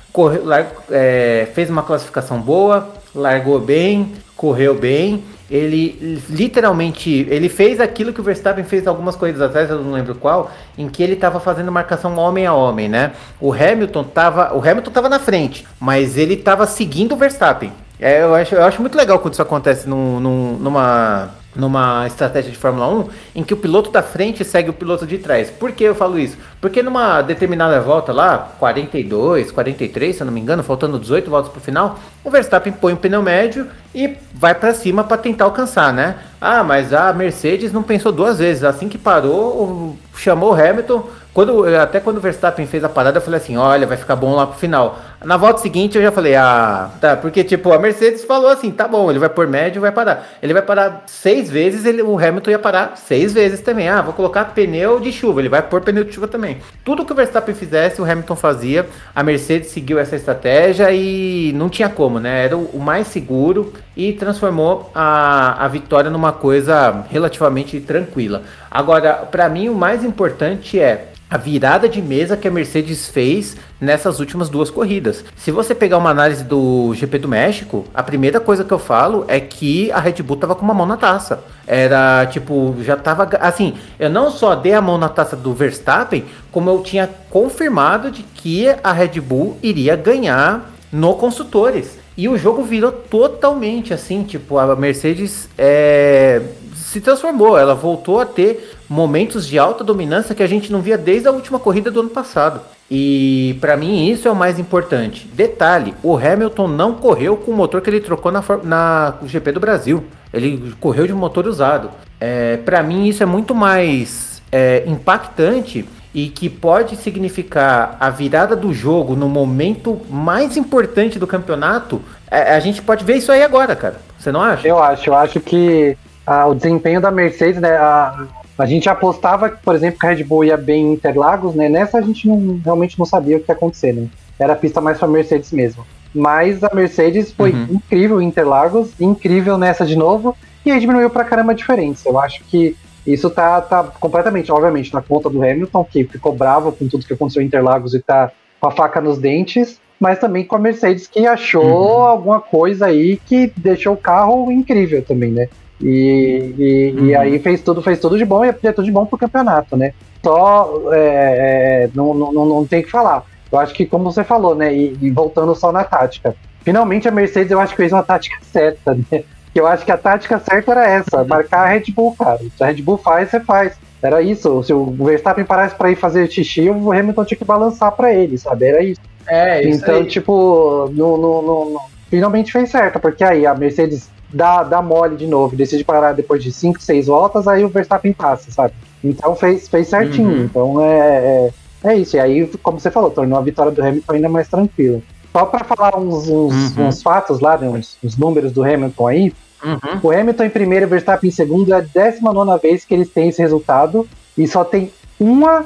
É, fez uma classificação boa, largou bem, correu bem ele literalmente ele fez aquilo que o Verstappen fez algumas corridas atrás, eu não lembro qual, em que ele estava fazendo marcação homem a homem, né? O Hamilton estava, o Hamilton tava na frente, mas ele estava seguindo o Verstappen. É, eu, acho, eu acho muito legal quando isso acontece num, num, numa numa estratégia de Fórmula 1 em que o piloto da frente segue o piloto de trás. Por que eu falo isso? Porque numa determinada volta lá, 42, 43, se eu não me engano, faltando 18 voltas para o final, o Verstappen põe o pneu médio e vai para cima para tentar alcançar, né? Ah, mas a Mercedes não pensou duas vezes. Assim que parou, chamou o Hamilton, quando, até quando o Verstappen fez a parada, eu falei assim: olha, vai ficar bom lá pro final. Na volta seguinte eu já falei: ah, tá, porque tipo, a Mercedes falou assim: tá bom, ele vai por médio vai parar. Ele vai parar seis vezes, ele, o Hamilton ia parar seis vezes também. Ah, vou colocar pneu de chuva, ele vai pôr pneu de chuva também. Tudo que o Verstappen fizesse, o Hamilton fazia. A Mercedes seguiu essa estratégia e não tinha como, né? Era o, mais seguro e transformou a, a vitória numa coisa relativamente tranquila. Agora, para mim, o mais importante é a virada de mesa que a Mercedes fez nessas últimas duas corridas. Se você pegar uma análise do GP do México, a primeira coisa que eu falo é que a Red Bull tava com uma mão na taça. Era tipo, já tava assim, eu não só dei a mão na taça do Verstappen, como eu tinha confirmado de que a Red Bull iria ganhar no construtores. E o jogo virou totalmente assim, tipo, a Mercedes é, se transformou, ela voltou a ter momentos de alta dominância que a gente não via desde a última corrida do ano passado. E para mim isso é o mais importante. Detalhe: o Hamilton não correu com o motor que ele trocou na, na GP do Brasil. Ele correu de motor usado. É, para mim isso é muito mais é, impactante e que pode significar a virada do jogo no momento mais importante do campeonato. É, a gente pode ver isso aí agora, cara. Você não acha? Eu acho. Eu acho que ah, o desempenho da Mercedes, né, a, a gente apostava, por exemplo, que a Red Bull ia bem em Interlagos, né? Nessa a gente não, realmente não sabia o que ia acontecer, né? Era a pista mais para Mercedes mesmo. Mas a Mercedes foi uhum. incrível em Interlagos, incrível nessa de novo, e aí diminuiu pra caramba a diferença. Eu acho que isso tá, tá completamente, obviamente, na conta do Hamilton, que ficou bravo com tudo que aconteceu em Interlagos e tá com a faca nos dentes, mas também com a Mercedes que achou uhum. alguma coisa aí que deixou o carro incrível também, né? E, e, uhum. e, aí fez tudo, fez tudo de bom e é tudo de bom pro campeonato, né? Só é, é, não, não, não tem que falar. Eu acho que, como você falou, né? E, e, voltando só na tática. Finalmente a Mercedes eu acho que fez uma tática certa, né? Eu acho que a tática certa era essa, marcar a Red Bull, cara. Se a Red Bull faz, você faz. Era isso. Se o Verstappen parasse para ir fazer xixi, o Hamilton tinha que balançar para ele, sabe? Era isso. É, isso Então, aí. tipo, no, no, no, finalmente fez certo, porque aí a Mercedes dá, dá mole de novo, decide parar depois de 5, 6 voltas, aí o Verstappen passa, sabe? Então fez, fez certinho. Uhum. Então é, é, é, isso. E aí, como você falou, tornou a vitória do Hamilton ainda mais tranquila. Só para falar uns, uns, uhum. uns, fatos lá, né, uns, uns, números do Hamilton aí. Uhum. O Hamilton em primeiro e o Verstappen em segundo é a 19 vez que eles têm esse resultado. E só tem uma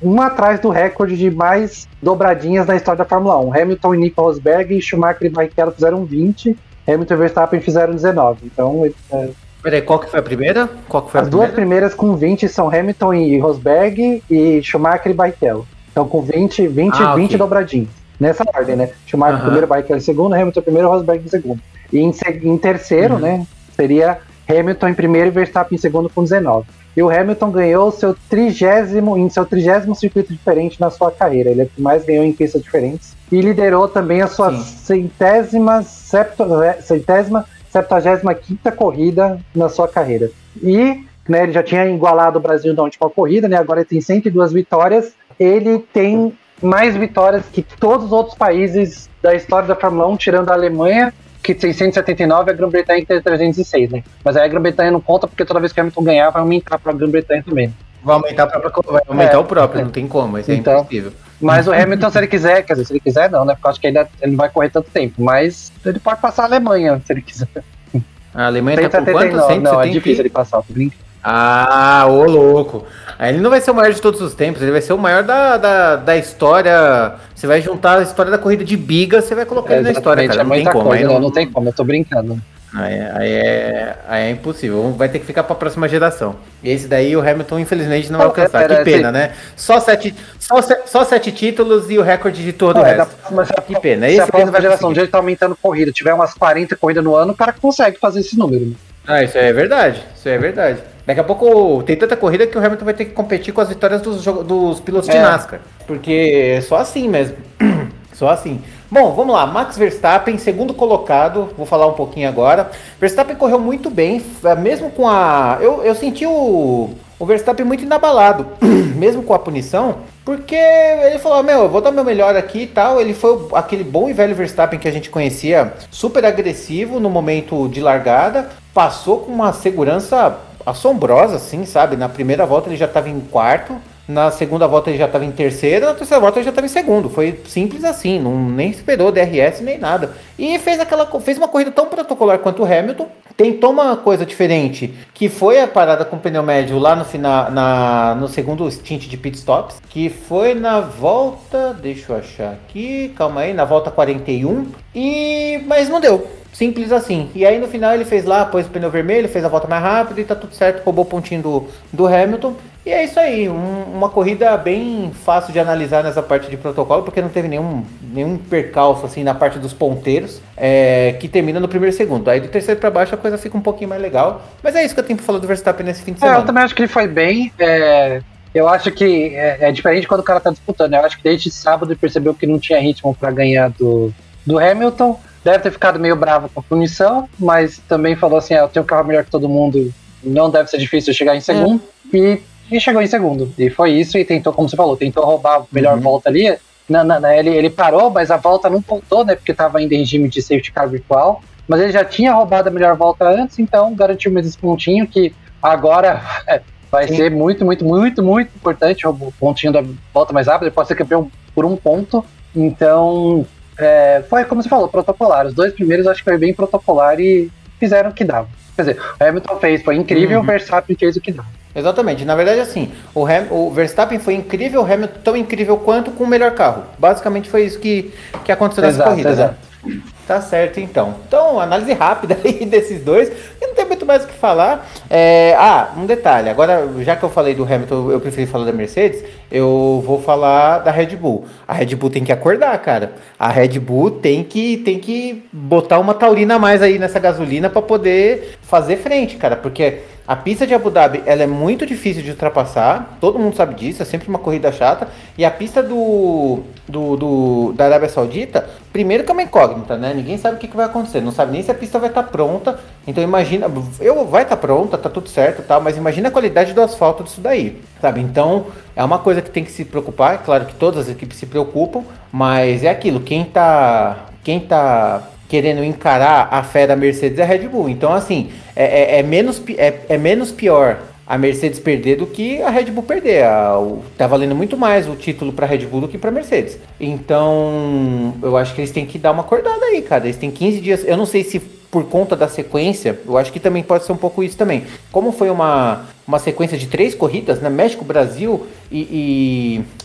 uma atrás do recorde de mais dobradinhas na história da Fórmula 1. Hamilton e Nico Rosberg e Schumacher e Barrichello fizeram 20 Hamilton e Verstappen fizeram 19. Então. É... Peraí, qual que foi a primeira? Qual que foi As duas primeiras com 20 são Hamilton e Rosberg e Schumacher e Barrichello. Então com 20, 20, ah, 20 okay. dobradinhos. Nessa ordem, né? Schumacher uh -huh. primeiro, Barrichello em segundo, Hamilton primeiro, Rosberg em segundo. E em, em terceiro, uh uhum. né? Seria Hamilton em primeiro e Verstappen em segundo com 19. E o Hamilton ganhou seu trigésimo, em seu trigésimo circuito diferente na sua carreira. Ele é o que mais ganhou em pistas diferentes. E liderou também a sua centésima, septo, centésima, septagésima quinta corrida na sua carreira. E né, ele já tinha igualado o Brasil na última corrida, né? Agora ele tem 102 vitórias. Ele tem mais vitórias que todos os outros países da história da Fórmula 1, tirando a Alemanha, que tem 179 a Grã-Bretanha tem 306, né? Mas aí a Grã-Bretanha não conta porque toda vez que o Hamilton ganhar vai aumentar para a Grã-Bretanha também. Vai aumentar, pra, vai aumentar é, o próprio, é. não tem como, isso é então, impossível. Mas o Hamilton, se ele quiser, quer dizer, se ele quiser não, né? Porque eu acho que ainda ele não vai correr tanto tempo, mas ele pode passar a Alemanha, se ele quiser. A Alemanha 179, tá com quanto? 170? Não, é difícil ele passar, tô brincando. Ah, ô louco. Aí ele não vai ser o maior de todos os tempos, ele vai ser o maior da, da, da história. Você vai juntar a história da corrida de biga, você vai colocar é, ele na história, cara. É não tem como. Coisa, não, não tem como, eu tô brincando. Aí, aí, é, aí é impossível. Vai ter que ficar para a próxima geração. E esse daí o Hamilton, infelizmente, não vai alcançar. que pena, né? Só sete, só, só sete títulos e o recorde de todo o é, resto. Mas que pena. Se esse a próxima geração de ele tá aumentando corrida, tiver umas 40 corridas no ano, o cara consegue fazer esse número. Né? Ah, isso é verdade. Isso é verdade. Daqui a pouco tem tanta corrida que o Hamilton vai ter que competir com as vitórias dos, dos pilotos é. de NASCAR. Porque é só assim mesmo. Só assim. Bom, vamos lá. Max Verstappen, segundo colocado, vou falar um pouquinho agora. Verstappen correu muito bem, mesmo com a. Eu, eu senti o, o Verstappen muito inabalado, mesmo com a punição, porque ele falou: Meu, eu vou dar meu melhor aqui e tal. Ele foi aquele bom e velho Verstappen que a gente conhecia, super agressivo no momento de largada, passou com uma segurança assombrosa, assim, sabe? Na primeira volta ele já estava em quarto. Na segunda volta ele já estava em terceiro, na terceira volta ele já estava em segundo. Foi simples assim, não nem esperou DRS nem nada. E fez aquela fez uma corrida tão protocolar quanto o Hamilton. Tentou uma coisa diferente, que foi a parada com o pneu médio lá no final, na, no segundo stint de pit stops, que foi na volta, deixa eu achar aqui, calma aí, na volta 41. E mas não deu. Simples assim. E aí no final ele fez lá, pôs o pneu vermelho, fez a volta mais rápida e tá tudo certo, roubou o pontinho do, do Hamilton. E é isso aí, um, uma corrida bem fácil de analisar nessa parte de protocolo, porque não teve nenhum, nenhum percalço assim na parte dos ponteiros, é, que termina no primeiro segundo. Aí do terceiro para baixo a coisa fica um pouquinho mais legal. Mas é isso que eu tenho pra falar do Verstappen nesse fim de semana. É, eu também acho que ele foi bem. É, eu acho que é, é, diferente quando o cara tá disputando. Eu acho que desde sábado ele percebeu que não tinha ritmo para ganhar do, do Hamilton. Deve ter ficado meio bravo com a punição, mas também falou assim: ah, eu tenho um carro melhor que todo mundo, não deve ser difícil chegar em segundo. É. E, e, chegou em segundo. E foi isso, e tentou, como você falou, tentou roubar a melhor uhum. volta ali. Na, na, na, ele, ele parou, mas a volta não pontou, né? Porque estava ainda em regime de safety car virtual. Mas ele já tinha roubado a melhor volta antes, então garantiu mais esse pontinho que agora é, vai Sim. ser muito, muito, muito, muito importante o pontinho da volta mais rápida. Ele pode ser campeão por um ponto. Então, é, foi como você falou, protocolar. Os dois primeiros acho que foi bem protocolar e fizeram o que dava. Quer dizer, o Hamilton fez, foi incrível, uhum. o Verstappen fez o que dava. Exatamente. Na verdade, assim, o, Ham, o Verstappen foi incrível, o Hamilton tão incrível quanto com o melhor carro. Basicamente foi isso que, que aconteceu nessa exato, corrida. Né? Exato. Né? Tá certo, então. Então, análise rápida aí desses dois. E não tem muito mais o que falar. É, ah, um detalhe. Agora, já que eu falei do Hamilton, eu preferi falar da Mercedes. Eu vou falar da Red Bull. A Red Bull tem que acordar, cara. A Red Bull tem que, tem que botar uma taurina a mais aí nessa gasolina para poder fazer frente, cara. Porque a pista de Abu Dhabi ela é muito difícil de ultrapassar, todo mundo sabe disso, é sempre uma corrida chata. E a pista do, do, do da Arábia Saudita, primeiro que é uma incógnita, né? Ninguém sabe o que, que vai acontecer, não sabe nem se a pista vai estar tá pronta. Então imagina, eu vai estar tá pronta, tá tudo certo, tal, mas imagina a qualidade do asfalto disso daí, sabe? Então é uma coisa que tem que se preocupar. É claro que todas as equipes se preocupam, mas é aquilo. Quem tá, quem tá querendo encarar a fé da Mercedes é a Red Bull. Então, assim, é, é, é menos, é, é, menos pior a Mercedes perder do que a Red Bull perder. A, o, tá valendo muito mais o título para Red Bull do que para Mercedes. Então, eu acho que eles têm que dar uma acordada aí, cara. Eles têm 15 dias. Eu não sei se por conta da sequência, eu acho que também pode ser um pouco isso também. Como foi uma, uma sequência de três corridas, né? México, Brasil e,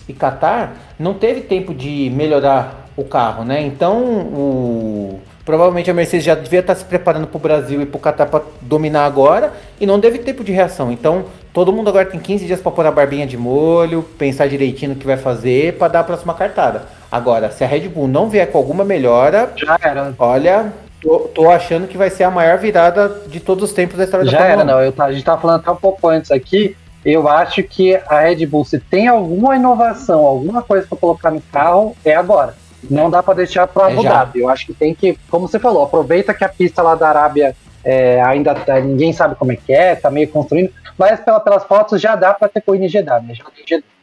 e, e Qatar, não teve tempo de melhorar o carro, né? Então, o, Provavelmente a Mercedes já devia estar se preparando para o Brasil e para o Qatar para dominar agora e não teve tempo de reação. Então, todo mundo agora tem 15 dias para pôr a barbinha de molho, pensar direitinho no que vai fazer para dar a próxima cartada. Agora, se a Red Bull não vier com alguma melhora, já era. Olha, tô, tô achando que vai ser a maior virada de todos os tempos da história já da Fórmula Já era, não. Eu, a gente estava falando até um pouco antes aqui. Eu acho que a Red Bull, se tem alguma inovação, alguma coisa para colocar no carro, é agora. Não dá para deixar para Abu Dhabi. Eu acho que tem que, como você falou, aproveita que a pista lá da Arábia é, ainda tá, ninguém sabe como é que é, tá meio construindo, mas pela, pelas fotos já dá para ter corrida em Jeddah, né?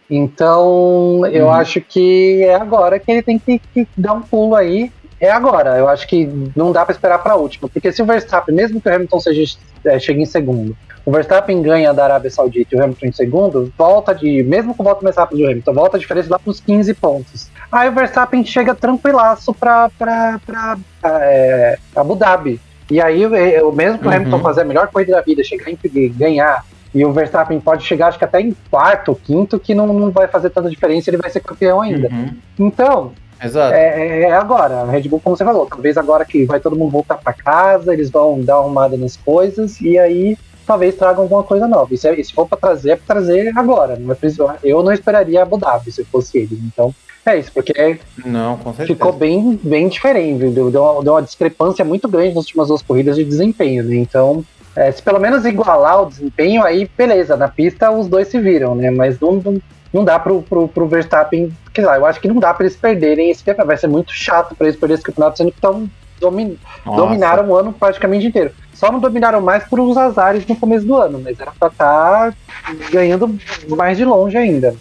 Então, eu uhum. acho que é agora que ele tem que, que, dar um pulo aí. É agora. Eu acho que não dá para esperar para a última, porque se o Verstappen, mesmo que o Hamilton seja, é, chegue em segundo, o Verstappen ganha da Arábia Saudita e o Hamilton em segundo, volta de, mesmo com o voto mais rápido do Hamilton, volta a diferença lá para os 15 pontos. Aí o Verstappen chega tranquilaço para é, Abu Dhabi. E aí, eu, mesmo que o uhum. Hamilton fazer a melhor corrida da vida, chegar em ganhar, e o Verstappen pode chegar, acho que até em quarto, quinto, que não, não vai fazer tanta diferença, ele vai ser campeão ainda. Uhum. Então, Exato. É, é, é, agora, a Red Bull, como você falou, talvez agora que vai todo mundo voltar para casa, eles vão dar uma arrumada nas coisas, e aí talvez tragam alguma coisa nova. E se, se for para trazer, é para trazer agora. Não é, eu não esperaria Abu Dhabi se fosse ele. Então, é isso, porque não, ficou bem, bem diferente. Deu, deu, uma, deu uma discrepância muito grande nas últimas duas corridas de desempenho. Né? Então, é, se pelo menos igualar o desempenho, aí beleza, na pista os dois se viram, né? Mas não, não, não dá pro, pro, pro Verstappen, quer dizer, eu acho que não dá para eles perderem esse campeonato, vai ser muito chato para eles perderem esse campeonato, sendo que estão domin, dominaram o ano praticamente inteiro. Só não dominaram mais por uns azares no começo do ano, mas era pra estar tá ganhando mais de longe ainda.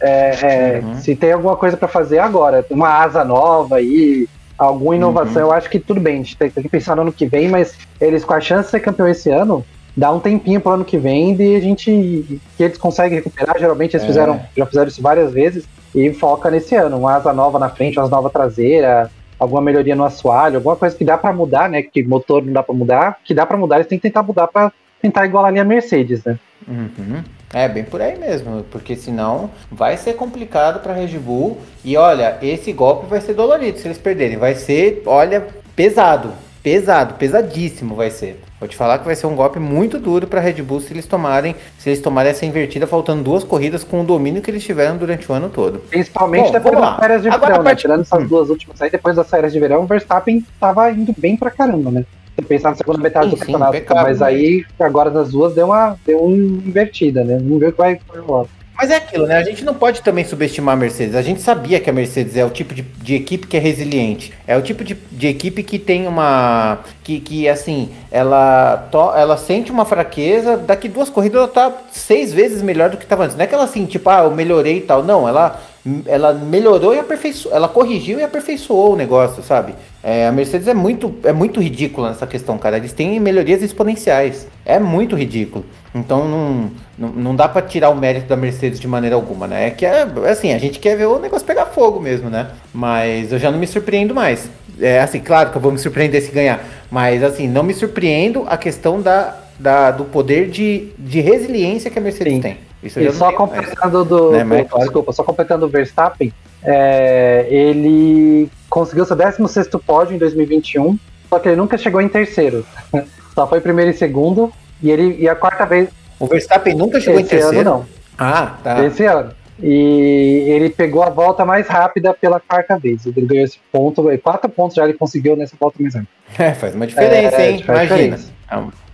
É, é, uhum. Se tem alguma coisa para fazer agora, uma asa nova aí, alguma inovação, uhum. eu acho que tudo bem, a gente tem que pensar no ano que vem, mas eles com a chance de ser campeão esse ano, dá um tempinho pro ano que vem e a gente que eles conseguem recuperar. Geralmente eles é. fizeram, já fizeram isso várias vezes e foca nesse ano, uma asa nova na frente, uma asa nova traseira, alguma melhoria no assoalho, alguma coisa que dá para mudar, né? Que motor não dá para mudar, que dá para mudar, eles têm que tentar mudar para tentar igualar a linha Mercedes, né? Uhum. É bem por aí mesmo, porque senão vai ser complicado para Red Bull. E olha, esse golpe vai ser dolorido se eles perderem. Vai ser, olha, pesado, pesado, pesadíssimo vai ser. Vou te falar que vai ser um golpe muito duro para Red Bull se eles tomarem, se eles tomarem essa invertida faltando duas corridas com o domínio que eles tiveram durante o ano todo. Principalmente Bom, depois das férias de Agora, verão, né? Tirando essas hum. duas últimas aí, depois das férias de verão, o Verstappen tava indo bem pra caramba, né? Se pensar na segunda metade sim, do campeonato, sim, mas aí agora nas duas deu uma, deu uma invertida, né? Vamos ver o que vai rolar. Mas é aquilo, né? A gente não pode também subestimar a Mercedes. A gente sabia que a Mercedes é o tipo de, de equipe que é resiliente. É o tipo de, de equipe que tem uma. Que, que assim, ela, to, ela sente uma fraqueza. Daqui duas corridas ela tá seis vezes melhor do que estava antes. Não é que ela assim, tipo, ah, eu melhorei e tal. Não, ela ela melhorou e aperfeiçoou, ela corrigiu e aperfeiçoou o negócio, sabe? É, a Mercedes é muito, é muito ridícula nessa questão, cara. Eles têm melhorias exponenciais. É muito ridículo. Então não, não, não dá para tirar o mérito da Mercedes de maneira alguma, né? É que é assim, a gente quer ver o negócio pegar fogo mesmo, né? Mas eu já não me surpreendo mais. É assim, claro que eu vou me surpreender se ganhar, mas assim, não me surpreendo a questão da, da do poder de, de resiliência que a Mercedes Sim. tem. Isso e só completando do, né, mas, desculpa, só completando o Verstappen, é, ele conseguiu seu 16 pódio em 2021, só que ele nunca chegou em terceiro. só foi primeiro e segundo, e ele e a quarta vez. O Verstappen nunca chegou em terceiro? Ano, não. Ah, tá. Esse ano. E ele pegou a volta mais rápida pela quarta vez. Ele ganhou esse ponto, quatro pontos já ele conseguiu nessa volta mais rápida. É, faz uma diferença, é, hein? Imagina. Diferença.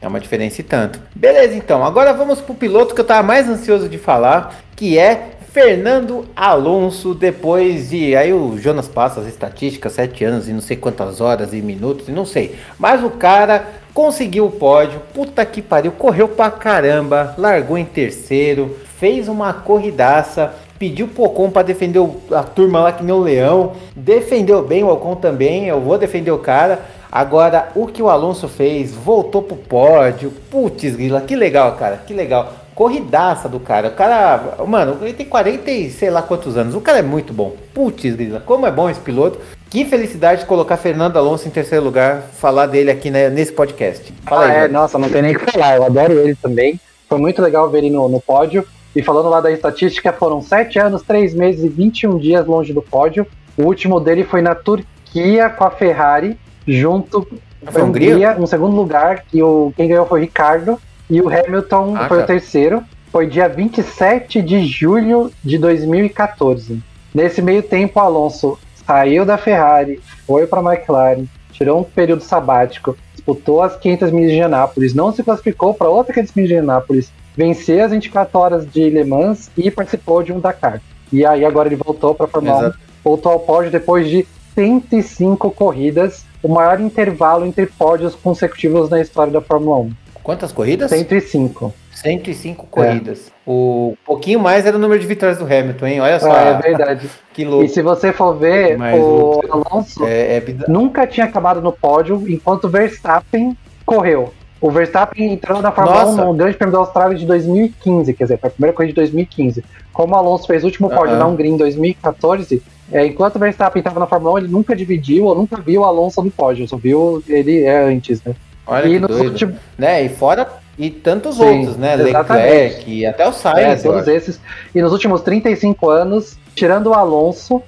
É uma diferença e tanto. Beleza, então. Agora vamos pro piloto que eu tava mais ansioso de falar, que é Fernando Alonso, depois de. Aí o Jonas passa as estatísticas, sete anos e não sei quantas horas e minutos, e não sei. Mas o cara conseguiu o pódio, puta que pariu, correu pra caramba, largou em terceiro, fez uma corridaça, pediu pro Ocon pra defender a turma lá que nem o leão, defendeu bem o Ocon também, eu vou defender o cara. Agora, o que o Alonso fez, voltou pro pódio, putz, Grila, que legal, cara, que legal. Corridaça do cara. O cara, mano, ele tem 40 e sei lá quantos anos. O cara é muito bom. Putz, Grila, como é bom esse piloto. Que felicidade de colocar Fernando Alonso em terceiro lugar, falar dele aqui né, nesse podcast. Fala ah, aí, é, nossa, não tem nem o que falar. Eu adoro ele também. Foi muito legal ver ele no, no pódio. E falando lá da estatística, foram 7 anos, 3 meses e 21 dias longe do pódio. O último dele foi na Turquia com a Ferrari, junto com a Hungria, um segundo lugar, que o, quem ganhou foi o Ricardo, e o Hamilton ah, foi cara. o terceiro. Foi dia 27 de julho de 2014. Nesse meio tempo, o Alonso saiu da Ferrari, foi para a McLaren, tirou um período sabático, disputou as 500 milhas de Anápolis, não se classificou para outra 500 milhas de Anápolis, venceu as 24 horas de Le Mans e participou de um Dakar. E aí agora ele voltou para a Fórmula 1, voltou ao pódio depois de 105 corridas, o maior intervalo entre pódios consecutivos na história da Fórmula 1. Quantas corridas? 105. 105 corridas. É. O pouquinho mais era o número de vitórias do Hamilton, hein? Olha só. Ah, é verdade. que louco. E se você for ver, Mas o Alonso é, é... nunca tinha acabado no pódio enquanto Verstappen correu. O Verstappen entrou na Fórmula Nossa. 1 no Grande Prêmio da Austrália de 2015, quer dizer, foi a primeira corrida de 2015. Como o Alonso fez o último pódio na Hungria em 2014, é, enquanto o Verstappen estava na Fórmula 1, ele nunca dividiu ou nunca viu o Alonso no pódio, só viu ele é, antes, né? Olha e que doido. Últimos... Né? E fora e tantos Sim, outros, né? Leclerc e até o Sainz. É, todos esses. E nos últimos 35 anos, tirando o Alonso,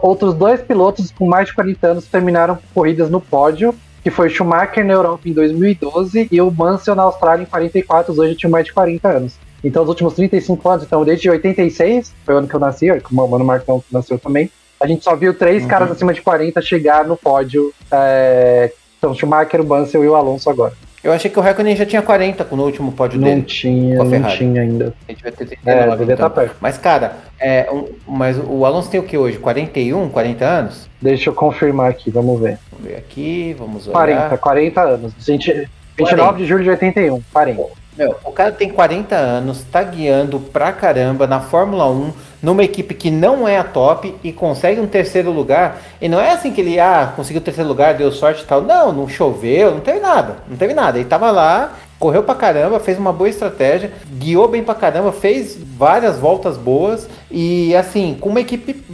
outros dois pilotos com mais de 40 anos terminaram corridas no pódio, que foi Schumacher na Europa em 2012 e o Mansell na Austrália em 44, hoje tinha mais de 40 anos. Então, os últimos 35 anos, então desde 86, foi o ano que eu nasci, o Mano Marcão nasceu também, a gente só viu três uhum. caras acima de 40 chegar no pódio. É, então, Schumacher, o Mansell e o Alonso agora. Eu achei que o Raikkonen já tinha 40 no último pódio não dele. Tinha, não tinha ainda. Ele devia ter 39, é, devia então. estar perto. Mas, cara, é, um, mas o Alonso tem o que hoje? 41, 40 anos? Deixa eu confirmar aqui, vamos ver. Vamos ver aqui, vamos olhar. 40, 40 anos. 20, 29 40. de julho de 81, 40. Meu, o cara tem 40 anos, tá guiando pra caramba na Fórmula 1, numa equipe que não é a top e consegue um terceiro lugar. E não é assim que ele, ah, conseguiu o terceiro lugar, deu sorte e tal. Não, não choveu, não teve nada. Não teve nada. Ele tava lá, correu pra caramba, fez uma boa estratégia, guiou bem pra caramba, fez várias voltas boas e assim, com uma equipe,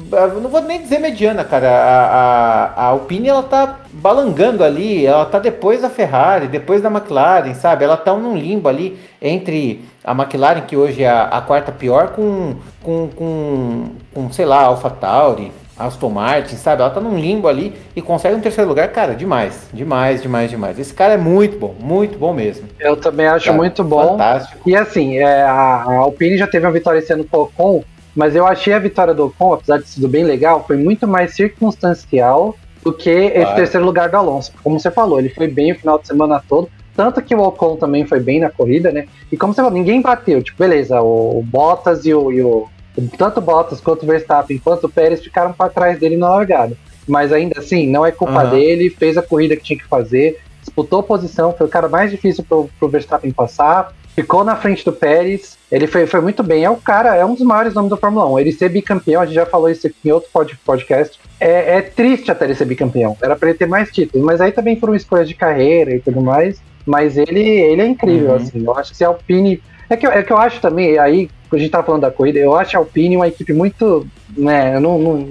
não vou nem dizer mediana, cara. A, a, a Alpine ela tá balangando ali, ela tá depois da Ferrari, depois da McLaren, sabe? Ela tá num limbo ali entre a McLaren, que hoje é a, a quarta pior, com, com, com, com, sei lá, Alpha Tauri, Aston Martin, sabe? Ela tá num limbo ali e consegue um terceiro lugar, cara, demais, demais, demais, demais. Esse cara é muito bom, muito bom mesmo. Eu também acho cara, muito bom. Fantástico. E assim, é, a, Alpine já teve uma vitória esse ano com o Ocon, mas eu achei a vitória do Ocon, apesar de ter sido bem legal, foi muito mais circunstancial do que claro. esse terceiro lugar do Alonso. Como você falou, ele foi bem o final de semana todo. Tanto que o Ocon também foi bem na corrida, né? E como você falou, ninguém bateu. Tipo, beleza, o, o Bottas e o, e o tanto Bottas quanto Verstappen quanto o Pérez ficaram para trás dele na largada. Mas ainda assim, não é culpa uhum. dele, fez a corrida que tinha que fazer, disputou posição, foi o cara mais difícil pro, pro Verstappen passar, ficou na frente do Pérez, ele foi, foi muito bem. É o cara, é um dos maiores nomes da Fórmula 1. Ele ser bicampeão, a gente já falou isso aqui em outro podcast. É, é triste até ele ser bicampeão. Era para ele ter mais títulos, mas aí também foram escolhas de carreira e tudo mais. Mas ele, ele é incrível, uhum. assim. Eu acho que se a Alpine. É que, é que eu acho também, aí a gente tá falando da corrida, eu acho a Alpine uma equipe muito. né, eu não, não,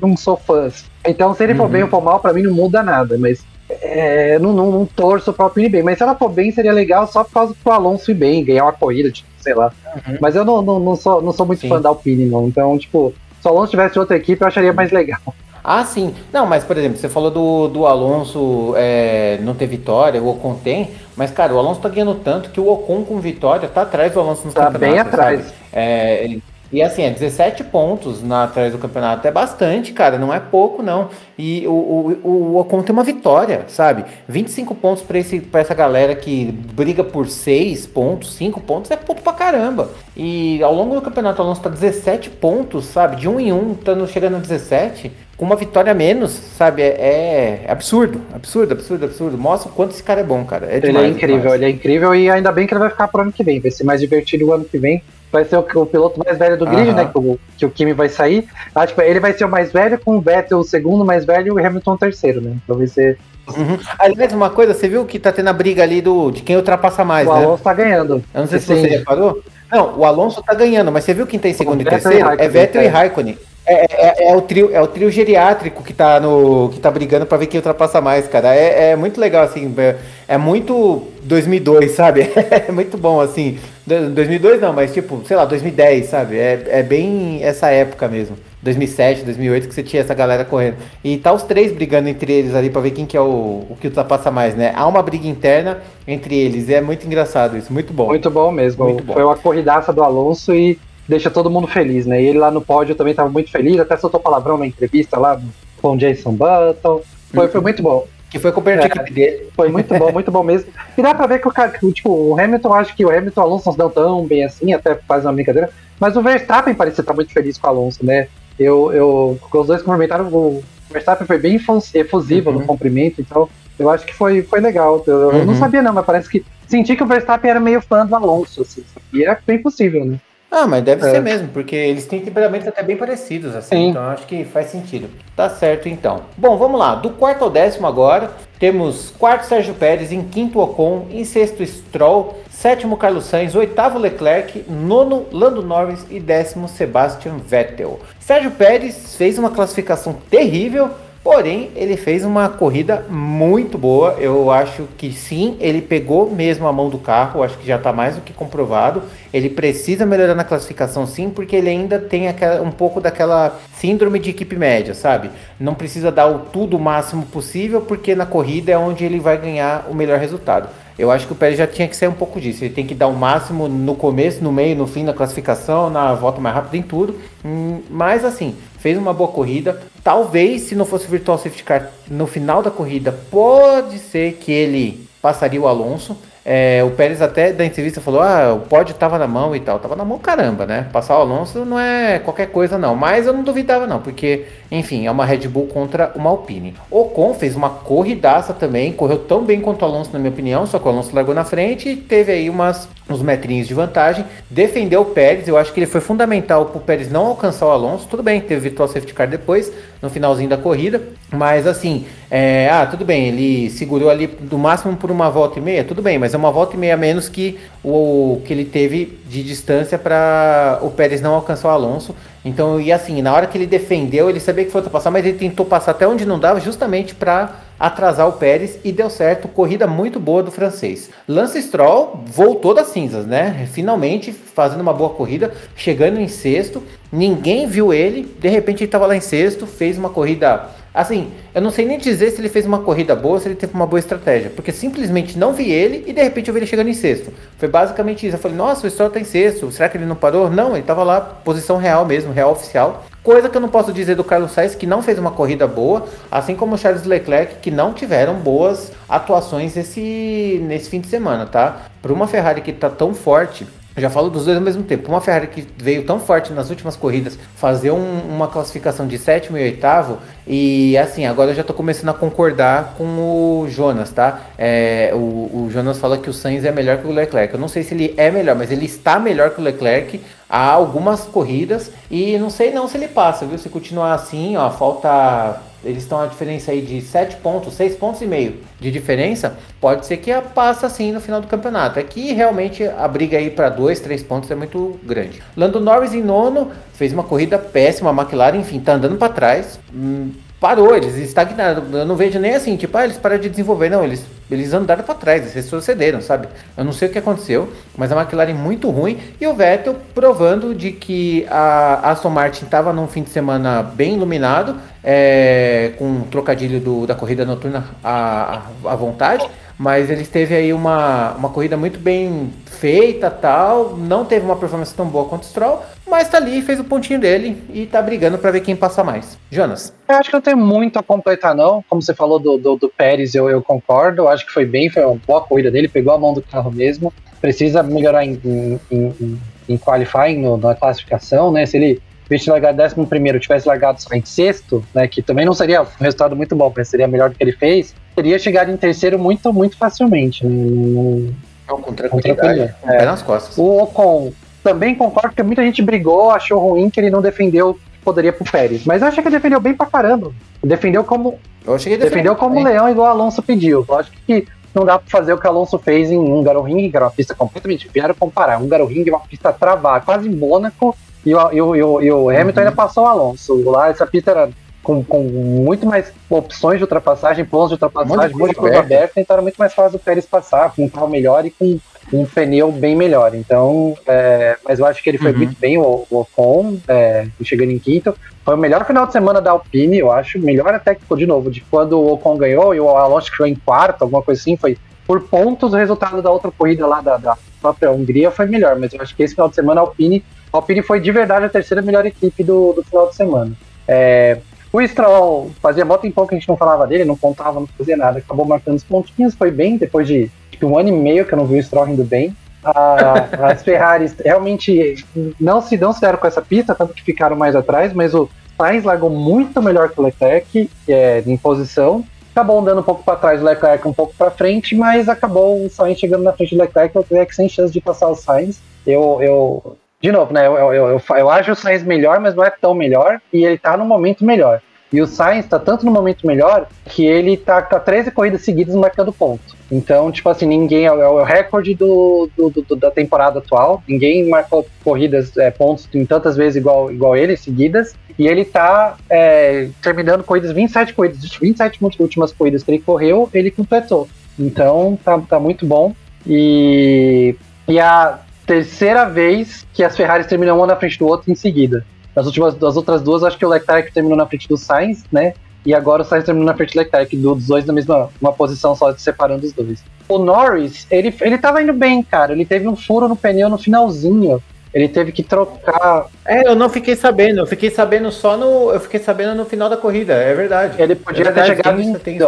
não sou fã. Então, se ele uhum. for bem ou for mal, pra mim não muda nada, mas é, não, não, não torço pra Alpine bem. Mas se ela for bem, seria legal só por causa do Alonso ir bem, ganhar uma corrida, tipo, sei lá. Uhum. Mas eu não, não, não, sou, não sou muito Sim. fã da Alpine, não. Então, tipo, se o Alonso tivesse outra equipe, eu acharia mais legal. Ah, sim. Não, mas, por exemplo, você falou do, do Alonso é, não ter vitória, o Ocon tem, mas, cara, o Alonso tá ganhando tanto que o Ocon com vitória tá atrás do Alonso nos tá campeonatos. Tá bem atrás. É, ele, e assim, é 17 pontos na atrás do campeonato. É bastante, cara. Não é pouco, não. E o, o, o Ocon tem uma vitória, sabe? 25 pontos para essa galera que briga por 6 pontos, 5 pontos, é ponto pra caramba. E ao longo do campeonato, o Alonso tá 17 pontos, sabe? De um em um, tá chegando a 17 com uma vitória a menos, sabe? É, é, absurdo, absurdo, absurdo, absurdo. Mostra o quanto esse cara é bom, cara. É demais, ele é incrível, demais. ele é incrível e ainda bem que ele vai ficar pro ano que vem. Vai ser mais divertido o ano que vem. Vai ser o, o piloto mais velho do grid, uhum. né? Que o, que o Kimi vai sair. Ah, tipo, ele vai ser o mais velho, com o Vettel o segundo mais velho e o Hamilton o terceiro, né? Então vai ser. Uhum. Aliás, uma coisa, você viu que tá tendo a briga ali do, de quem ultrapassa mais, o né? O Alonso tá ganhando. Eu não sei se você reparou. Não, o Alonso tá ganhando, mas você viu quem tem segundo e terceiro? é Vettel e Raikkonen. É, é, é, é, o trio, é o trio geriátrico que tá, no, que tá brigando para ver quem ultrapassa mais, cara. É, é muito legal, assim. É, é muito 2002, sabe? É muito bom, assim. 2002 não, mas tipo, sei lá, 2010, sabe? É, é bem essa época mesmo. 2007, 2008, que você tinha essa galera correndo. E tá os três brigando entre eles ali para ver quem que é o, o que ultrapassa mais, né? Há uma briga interna entre eles. E é muito engraçado isso, muito bom. Muito bom mesmo. Muito bom. Foi uma corridaça do Alonso e deixa todo mundo feliz, né? E ele lá no pódio também estava muito feliz, até soltou palavrão na entrevista lá com o Jason Button. Foi, foi muito bom. Que foi com é, dele. Foi muito bom, muito bom mesmo. E dá pra ver que o cara, tipo, o Hamilton, acho que o Hamilton e o Alonso não se dão tão bem assim, até faz uma brincadeira. Mas o Verstappen parecia estar muito feliz com o Alonso, né? Eu, eu, os dois cumprimentaram, o Verstappen foi bem efusivo uhum. no cumprimento, então eu acho que foi, foi legal. Eu, uhum. não sabia, não, mas parece que senti que o Verstappen era meio fã do Alonso, assim, e é bem possível, né? Ah, mas deve é. ser mesmo, porque eles têm temperamentos até bem parecidos, assim, Sim. então acho que faz sentido. Tá certo, então. Bom, vamos lá. Do quarto ao décimo agora, temos quarto Sérgio Pérez, em quinto Ocon, em sexto Stroll, sétimo Carlos Sainz, oitavo Leclerc, nono Lando Norris e décimo Sebastian Vettel. Sérgio Pérez fez uma classificação terrível, Porém, ele fez uma corrida muito boa. Eu acho que sim, ele pegou mesmo a mão do carro. Acho que já está mais do que comprovado. Ele precisa melhorar na classificação, sim, porque ele ainda tem aquela, um pouco daquela síndrome de equipe média, sabe? Não precisa dar o tudo o máximo possível, porque na corrida é onde ele vai ganhar o melhor resultado. Eu acho que o Pérez já tinha que ser um pouco disso. Ele tem que dar o máximo no começo, no meio, no fim da classificação, na volta mais rápida, em tudo. Hum, mas assim, fez uma boa corrida. Talvez, se não fosse o Virtual Safety Car no final da corrida, pode ser que ele passaria o Alonso. É, o Pérez até da entrevista falou: ah, o pódio tava na mão e tal. Tava na mão, caramba, né? Passar o Alonso não é qualquer coisa, não. Mas eu não duvidava, não, porque, enfim, é uma Red Bull contra uma Alpine. Ocon fez uma corridaça também, correu tão bem quanto o Alonso, na minha opinião, só que o Alonso largou na frente e teve aí umas, uns metrinhos de vantagem. Defendeu o Pérez, eu acho que ele foi fundamental pro Pérez não alcançar o Alonso. Tudo bem, teve virtual safety car depois, no finalzinho da corrida, mas assim, é, ah, tudo bem, ele segurou ali do máximo por uma volta e meia, tudo bem, mas é uma volta e meia menos que o que ele teve de distância para o Pérez não alcançar o Alonso. Então, e assim, na hora que ele defendeu, ele sabia que foi passar, mas ele tentou passar até onde não dava, justamente para atrasar o Pérez e deu certo. Corrida muito boa do francês. Lance Stroll voltou das cinzas, né? Finalmente fazendo uma boa corrida, chegando em sexto. Ninguém viu ele, de repente ele estava lá em sexto, fez uma corrida Assim, eu não sei nem dizer se ele fez uma corrida boa, se ele teve uma boa estratégia, porque simplesmente não vi ele e de repente eu vi ele chegando em sexto. Foi basicamente isso. Eu falei, nossa, o Stroll tá em sexto, será que ele não parou? Não, ele tava lá, posição real mesmo, real oficial. Coisa que eu não posso dizer do Carlos Sainz, que não fez uma corrida boa, assim como o Charles Leclerc, que não tiveram boas atuações esse, nesse fim de semana, tá? Para uma Ferrari que tá tão forte, já falo dos dois ao mesmo tempo. Uma Ferrari que veio tão forte nas últimas corridas, fazer um, uma classificação de sétimo e oitavo, e assim, agora eu já tô começando a concordar com o Jonas, tá? É, o, o, Jonas fala que o Sainz é melhor que o Leclerc. Eu não sei se ele é melhor, mas ele está melhor que o Leclerc há algumas corridas, e não sei não se ele passa, viu? Se continuar assim, ó, falta eles estão a diferença aí de 7 pontos, 6 pontos e meio de diferença, pode ser que passa assim no final do campeonato. É que realmente a briga aí para 2, 3 pontos é muito grande. Lando Norris em nono, fez uma corrida péssima, a McLaren, enfim, tá andando para trás. Hum, parou, eles estagnaram. Eu não vejo nem assim, tipo, ah, eles pararam de desenvolver. Não, eles, eles andaram para trás, eles retrocederam, sabe? Eu não sei o que aconteceu, mas a McLaren muito ruim e o Vettel provando de que a Aston Martin estava num fim de semana bem iluminado, é, com um trocadilho do, da corrida noturna à, à vontade mas ele teve aí uma, uma corrida muito bem feita tal, não teve uma performance tão boa quanto o Stroll, mas tá ali, fez o pontinho dele e tá brigando para ver quem passa mais. Jonas? Eu acho que não tem muito a completar não, como você falou do, do, do Pérez, eu, eu concordo, eu acho que foi bem, foi uma boa corrida dele, pegou a mão do carro mesmo, precisa melhorar em, em, em, em qualifying, no, na classificação, né, se ele tivesse largado décimo primeiro, tivesse largado só em sexto, né, que também não seria um resultado muito bom, mas seria melhor do que ele fez, teria chegado em terceiro muito, muito facilmente. Né? com tranquilidade, com é. nas costas. O Ocon, também concordo que muita gente brigou, achou ruim que ele não defendeu que poderia pro Pérez, mas eu achei que ele defendeu bem pra caramba. Defendeu como eu achei que defendeu, como o Leão, igual o Alonso pediu. Lógico que não dá para fazer o que o Alonso fez em um Ring, que era uma pista completamente. Vieram comparar. Um Ring é uma pista travada, quase Mônaco, e o, e o, e o, e o Hamilton uhum. ainda passou o Alonso. Lá, essa pista era com, com muito mais opções de ultrapassagem, pontos de ultrapassagem, muito de curva aberta, então era muito mais fácil o Pérez passar com um carro melhor e com um pneu bem melhor. Então, é, mas eu acho que ele foi uhum. muito bem, o, o Ocon, é, chegando em quinto. Foi o melhor final de semana da Alpine, eu acho. Melhor até que, de novo, de quando o Ocon ganhou e o Alonso chegou em quarto, alguma coisa assim, foi por pontos o resultado da outra corrida lá da, da própria Hungria foi melhor. Mas eu acho que esse final de semana a Alpine, a Alpine foi de verdade a terceira melhor equipe do, do final de semana. É, o Stroll fazia muito tempo que a gente não falava dele, não contava, não fazia nada. Acabou marcando os pontinhos, foi bem, depois de um ano e meio que eu não vi o Stroll indo bem. as Ferraris realmente não se, não se deram com essa pista, tanto que ficaram mais atrás, mas o Sainz largou muito melhor que o Leclerc é, em posição. Acabou andando um pouco para trás, o Leclerc um pouco para frente, mas acabou o Sainz chegando na frente do Leclerc, o Leclerc sem chance de passar o Sainz. Eu, eu, de novo, né? Eu, eu, eu, eu, acho o Sainz melhor, mas não é tão melhor, e ele tá no momento melhor. E o Sainz tá tanto no momento melhor que ele tá, tá 13 corridas seguidas marcando ponto. Então, tipo assim, ninguém. É, é o recorde do, do, do, da temporada atual. Ninguém marcou corridas, é, pontos em tantas vezes igual, igual ele, seguidas. E ele tá é, terminando corridas, 27 corridas. 27 últimas corridas que ele correu, ele completou. Então, tá, tá muito bom. E, e a terceira vez que as Ferraris terminam uma na frente do outro em seguida. Nas últimas, das outras duas, acho que o Leclerc terminou na frente do Sainz, né? E agora o Sainz terminou na frente do Leclerc, dos dois na mesma uma posição só, separando os dois. O Norris, ele, ele tava indo bem, cara. Ele teve um furo no pneu no finalzinho. ele teve que trocar. É, eu não fiquei sabendo, eu fiquei sabendo só no. Eu fiquei sabendo no final da corrida, é verdade. Ele podia é ter chegado em. Tem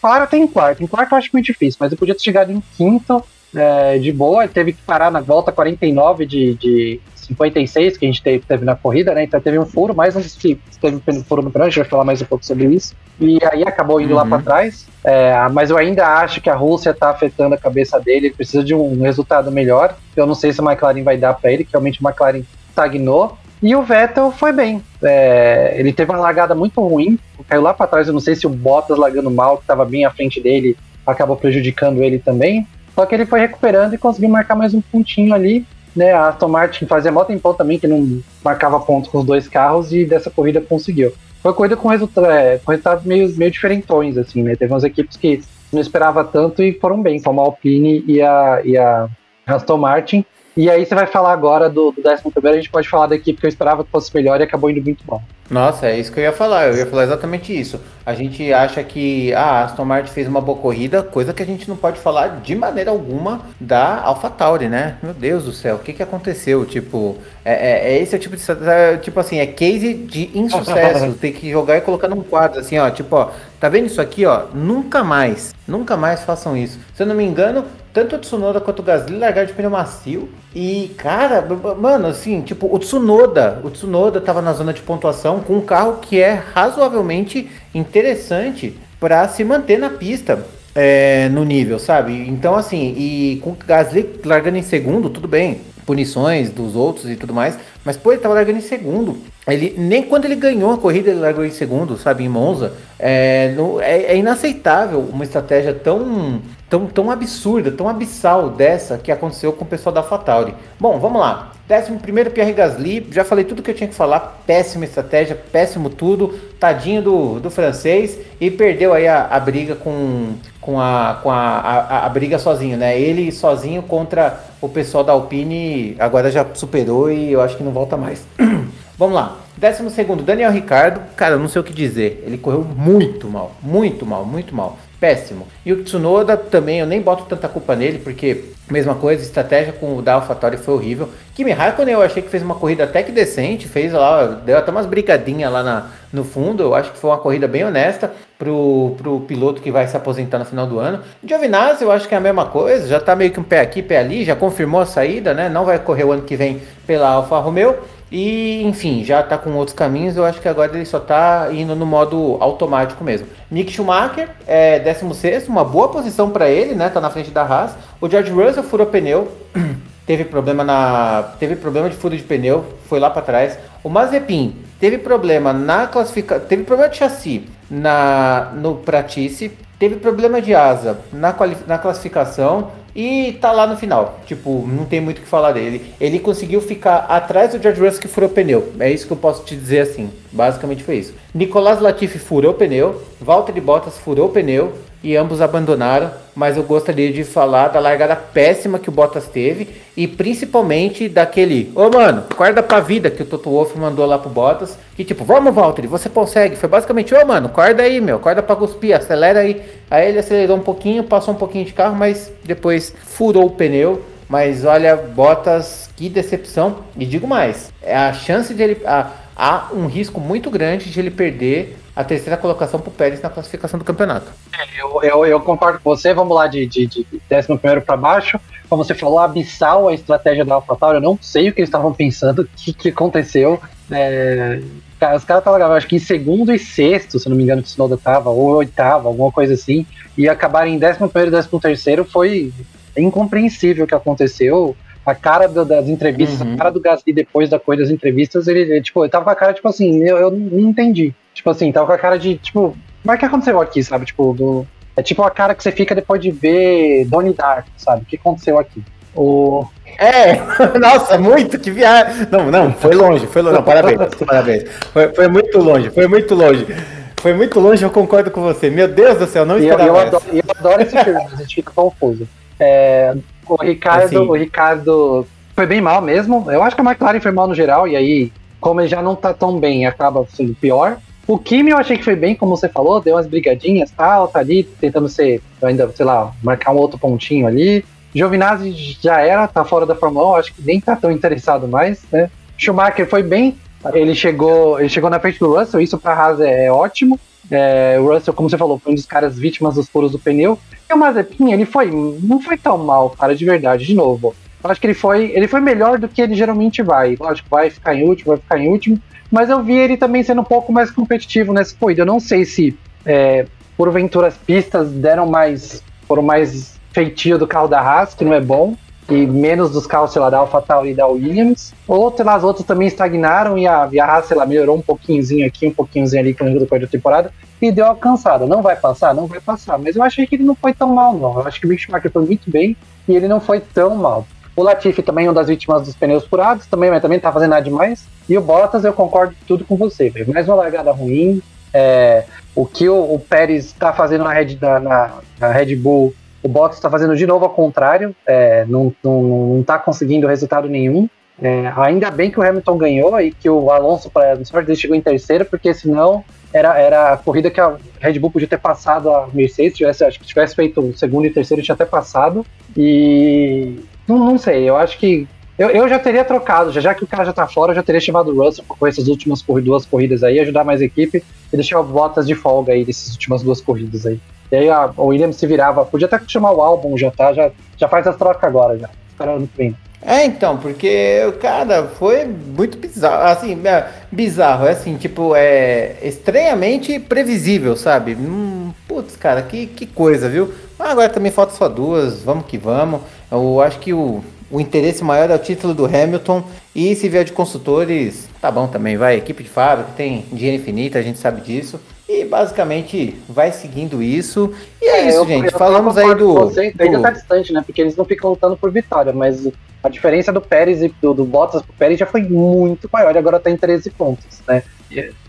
claro, tem quarto. Em quarto eu acho muito difícil, mas ele podia ter chegado em quinto é, de boa. Ele teve que parar na volta 49 de, de 56 que a gente teve, teve na corrida, né? Então teve um furo, mais um que teve um furo no grande, a gente vai falar mais um pouco sobre isso. E aí acabou indo uhum. lá para trás. É, mas eu ainda acho que a Rússia está afetando a cabeça dele, ele precisa de um resultado melhor. Eu não sei se a McLaren vai dar para ele, que realmente a McLaren estagnou. E o Vettel foi bem. É, ele teve uma largada muito ruim, caiu lá para trás. Eu não sei se o Bottas largando mal, que estava bem à frente dele, acabou prejudicando ele também. Só que ele foi recuperando e conseguiu marcar mais um pontinho ali né, a Aston Martin fazia mó tempão também que não marcava pontos com os dois carros e dessa corrida conseguiu. Foi uma corrida com, resulta é, com resultados meio, meio diferentões, assim, né? Teve umas equipes que não esperava tanto e foram bem, como a Alpine e a, e a Aston Martin. E aí você vai falar agora do, do 11 primeiro, a gente pode falar da equipe que eu esperava que fosse melhor e acabou indo muito bom. Nossa, é isso que eu ia falar. Eu ia falar exatamente isso. A gente acha que ah, a Aston Martin fez uma boa corrida, coisa que a gente não pode falar de maneira alguma da AlphaTauri, né? Meu Deus do céu, o que, que aconteceu? Tipo, é, é, é esse é o tipo de. É, tipo assim, é case de insucesso. Tem que jogar e colocar num quadro, assim, ó. Tipo, ó, tá vendo isso aqui, ó? Nunca mais, nunca mais façam isso. Se eu não me engano, tanto o Tsunoda quanto o Gasly largaram de pneu macio. E, cara, mano, assim, tipo, o Tsunoda, o Tsunoda tava na zona de pontuação com um carro que é razoavelmente interessante para se manter na pista. É, no nível, sabe? Então, assim, e com o Gasly largando em segundo, tudo bem, punições dos outros e tudo mais, mas pô, ele tava largando em segundo. Ele, nem quando ele ganhou a corrida, ele largou em segundo, sabe, em Monza. É, no, é, é inaceitável uma estratégia tão tão, tão absurda, tão abissal dessa que aconteceu com o pessoal da Fatauri. Bom, vamos lá. Décimo primeiro, Pierre Gasly. Já falei tudo que eu tinha que falar. Péssima estratégia, péssimo tudo. Tadinho do, do francês. E perdeu aí a, a briga com, com, a, com a, a, a, briga sozinho, né? Ele sozinho contra o pessoal da Alpine. Agora já superou e eu acho que não volta mais. vamos lá. Décimo segundo, Daniel Ricardo. Cara, eu não sei o que dizer. Ele correu muito mal. Muito mal, muito mal péssimo. E o Tsunoda também, eu nem boto tanta culpa nele, porque mesma coisa, estratégia com o da AlphaTauri foi horrível. Kimi Raikkonen eu achei que fez uma corrida até que decente, fez lá, deu até umas brigadinhas lá na, no fundo, eu acho que foi uma corrida bem honesta pro, pro piloto que vai se aposentar no final do ano. Giovinazzi eu acho que é a mesma coisa, já tá meio que um pé aqui, pé ali, já confirmou a saída, né? Não vai correr o ano que vem pela Alfa Romeo. E, enfim, já está com outros caminhos. Eu acho que agora ele só está indo no modo automático mesmo. Nick Schumacher é 16, uma boa posição para ele, né? Tá na frente da Haas. O George Russell furou pneu, teve problema na, teve problema de furo de pneu, foi lá para trás. O Mazepin teve problema na classificação, teve problema de chassi na no Pratice, teve problema de asa na, na classificação e tá lá no final. Tipo, não tem muito o que falar dele. Ele conseguiu ficar atrás do George Russell que furou pneu. É isso que eu posso te dizer assim. Basicamente foi isso. Nicolas Latifi furou o pneu. Valtteri Bottas furou o pneu e ambos abandonaram, mas eu gostaria de falar da largada péssima que o Bottas teve e principalmente daquele, ô oh, mano, guarda pra vida que o Toto Wolff mandou lá pro Bottas, que tipo, vamos Valtteri, você consegue, foi basicamente, ô oh, mano, guarda aí meu, guarda pra cuspir, acelera aí, aí ele acelerou um pouquinho, passou um pouquinho de carro, mas depois furou o pneu, mas olha, Bottas, que decepção, e digo mais, a chance de ele, a, há um risco muito grande de ele perder a terceira colocação para o Pérez na classificação do campeonato. É, eu, eu, eu, concordo com você, vamos lá de, de, de 11 para baixo. Como você falou, abissal a estratégia da AlphaTauri, eu não sei o que eles estavam pensando, o que, que aconteceu. É, os caras estavam, acho que em segundo e sexto, se não me engano, o Tsunoda estava, ou oitavo, alguma coisa assim, e acabarem em 11 e 13 terceiro foi incompreensível o que aconteceu a cara do, das entrevistas, uhum. a cara do Gasly depois da coisa das entrevistas, ele, ele, tipo, ele tava com a cara, tipo assim, eu, eu não entendi. Tipo assim, tava com a cara de, tipo, mas o que aconteceu aqui, sabe? Tipo, do, é tipo a cara que você fica depois de ver Donnie Dark, sabe? O que aconteceu aqui? O... É, nossa, muito, que viagem. Não, não, foi longe, foi longe. Não, parabéns, parabéns. Foi, foi muito longe, foi muito longe. Foi muito longe, eu concordo com você. Meu Deus do céu, não esperava. E eu, eu, adoro, eu adoro esse filme, a gente fica confuso. É, o Ricardo, assim. o Ricardo foi bem mal mesmo. Eu acho que a McLaren foi mal no geral, e aí, como ele já não tá tão bem, acaba sendo pior. O Kimi eu achei que foi bem, como você falou, deu umas brigadinhas, tal, tá ali, tentando ser, ainda, sei lá, marcar um outro pontinho ali. Giovinazzi já era, tá fora da Fórmula 1, acho que nem tá tão interessado mais, né? Schumacher foi bem, ele chegou, ele chegou na frente do Russell, isso para a Haas é, é ótimo. É, o Russell, como você falou, foi um dos caras vítimas dos furos do pneu. E o Mazepin, ele foi, não foi tão mal, cara, de verdade, de novo. Eu acho que ele foi, ele foi melhor do que ele geralmente vai. Lógico, vai ficar em último, vai ficar em último. Mas eu vi ele também sendo um pouco mais competitivo nessa corrida. Eu não sei se, é, porventura, as pistas deram mais, foram mais feitio do carro da Haas, que não é bom e menos dos carros, sei lá, da AlphaTauri e da Williams. Ou, as outras também estagnaram e a, e a Haas, sei lá, melhorou um pouquinhozinho aqui, um pouquinhozinho ali com o da temporada e deu alcançada. Não vai passar? Não vai passar. Mas eu achei que ele não foi tão mal, não. Eu acho que o Mick Schumacher foi muito bem e ele não foi tão mal. O Latifi também é uma das vítimas dos pneus furados, também, mas também não tá fazendo nada demais. E o Bottas, eu concordo tudo com você, mais uma largada ruim. É, o que o, o Pérez está fazendo na Red, na, na Red Bull o Bottas está fazendo de novo ao contrário, é, não, não, está conseguindo resultado nenhum. É, ainda bem que o Hamilton ganhou e que o Alonso, para sorte, chegou em terceiro, porque senão era, era a corrida que a Red Bull podia ter passado a Mercedes. Tivesse, acho que tivesse feito o segundo e terceiro, tinha até passado. E não, não sei, eu acho que. Eu, eu já teria trocado, já, já que o cara já tá fora, eu já teria chamado o Russell para essas últimas duas corridas aí, ajudar mais a equipe e deixar o Bottas de folga aí nessas últimas duas corridas aí. E aí a, o Williams se virava. Podia até chamar o álbum já, tá? Já, já faz as trocas agora, já. Esperando bem. É, então, porque, cara, foi muito bizarro. Assim, é, bizarro, é assim, tipo, é estranhamente previsível, sabe? Hum, putz, cara, que, que coisa, viu? Agora também falta só duas, vamos que vamos. Eu acho que o, o interesse maior é o título do Hamilton. E se vier de construtores, tá bom também, vai. Equipe de fábrica, tem dinheiro infinito, a gente sabe disso. E basicamente vai seguindo isso. E é, é isso, eu, gente. Eu Falamos aí do. Você, do... Tá distante, né? Porque eles não ficam lutando por vitória, mas a diferença do Pérez e do, do Bottas pro Pérez já foi muito maior e agora tá em 13 pontos, né?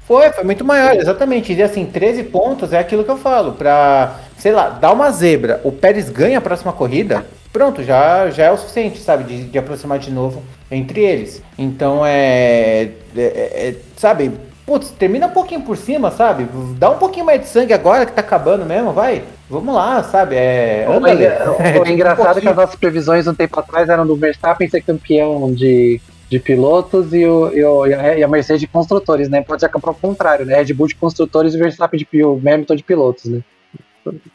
Foi, foi muito maior, exatamente. E assim, 13 pontos é aquilo que eu falo. Pra, sei lá, dar uma zebra, o Pérez ganha a próxima corrida, pronto, já, já é o suficiente, sabe? De, de aproximar de novo entre eles. Então é, é, é sabe? Putz, termina um pouquinho por cima, sabe? Dá um pouquinho mais de sangue agora que tá acabando mesmo, vai. Vamos lá, sabe? É, anda, é, é, engraçado um que as nossas previsões um tempo atrás eram do Verstappen ser campeão de, de pilotos e, o, e, o, e a Mercedes de construtores, né? Pode ser ao contrário, né? Red Bull de construtores e Verstappen de o Hamilton de pilotos, né?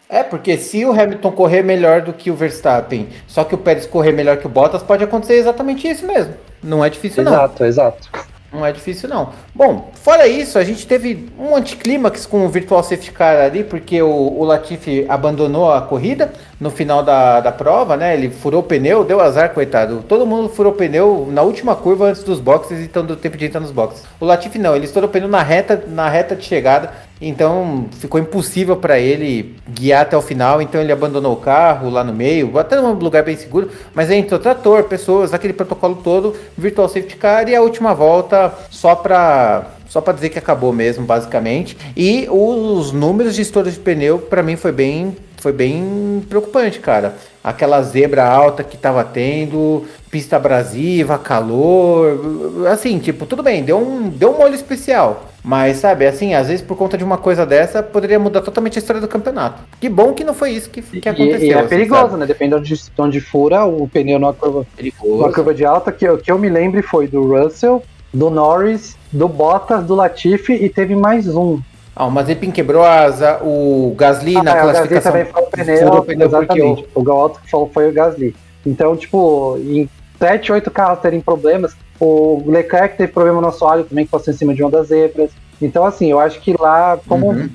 É, porque se o Hamilton correr melhor do que o Verstappen, só que o Pérez correr melhor que o Bottas, pode acontecer exatamente isso mesmo. Não é difícil, exato, não. Exato, exato. Não é difícil, não. Bom, fora isso, a gente teve um anticlímax com o Virtual Safety Car ali, porque o, o Latifi abandonou a corrida no final da, da prova, né? Ele furou o pneu, deu azar, coitado. Todo mundo furou o pneu na última curva antes dos boxes, então deu tempo de entrar nos boxes. O Latifi não, ele estourou o pneu na reta, na reta de chegada, então ficou impossível para ele guiar até o final, então ele abandonou o carro lá no meio, até num lugar bem seguro, mas aí entrou trator, pessoas, aquele protocolo todo, Virtual Safety Car e a última volta só para só para dizer que acabou mesmo, basicamente. E os números de estouro de pneu, para mim, foi bem, foi bem preocupante, cara. Aquela zebra alta que tava tendo, pista abrasiva, calor, assim, tipo, tudo bem, deu um, deu um molho especial. Mas, sabe, assim, às vezes por conta de uma coisa dessa, poderia mudar totalmente a história do campeonato. Que bom que não foi isso que, que aconteceu. E, e é assim, perigoso, sabe? né? Dependendo de onde fura o pneu numa curva, numa curva de alta, que, que eu me lembre foi do Russell, do Norris, do Bottas, do Latifi e teve mais um. Ah, o Mazepin quebrou a asa, o Gasly ah, na é, classificação. O Gasly também foi o pneu, o pneu exatamente. O, o Galto foi o Gasly. Então, tipo, em 7, 8 carros terem problemas, o Leclerc teve problema no assoalho também, que passou em cima de uma das zebras. Então, assim, eu acho que lá, como. Uhum.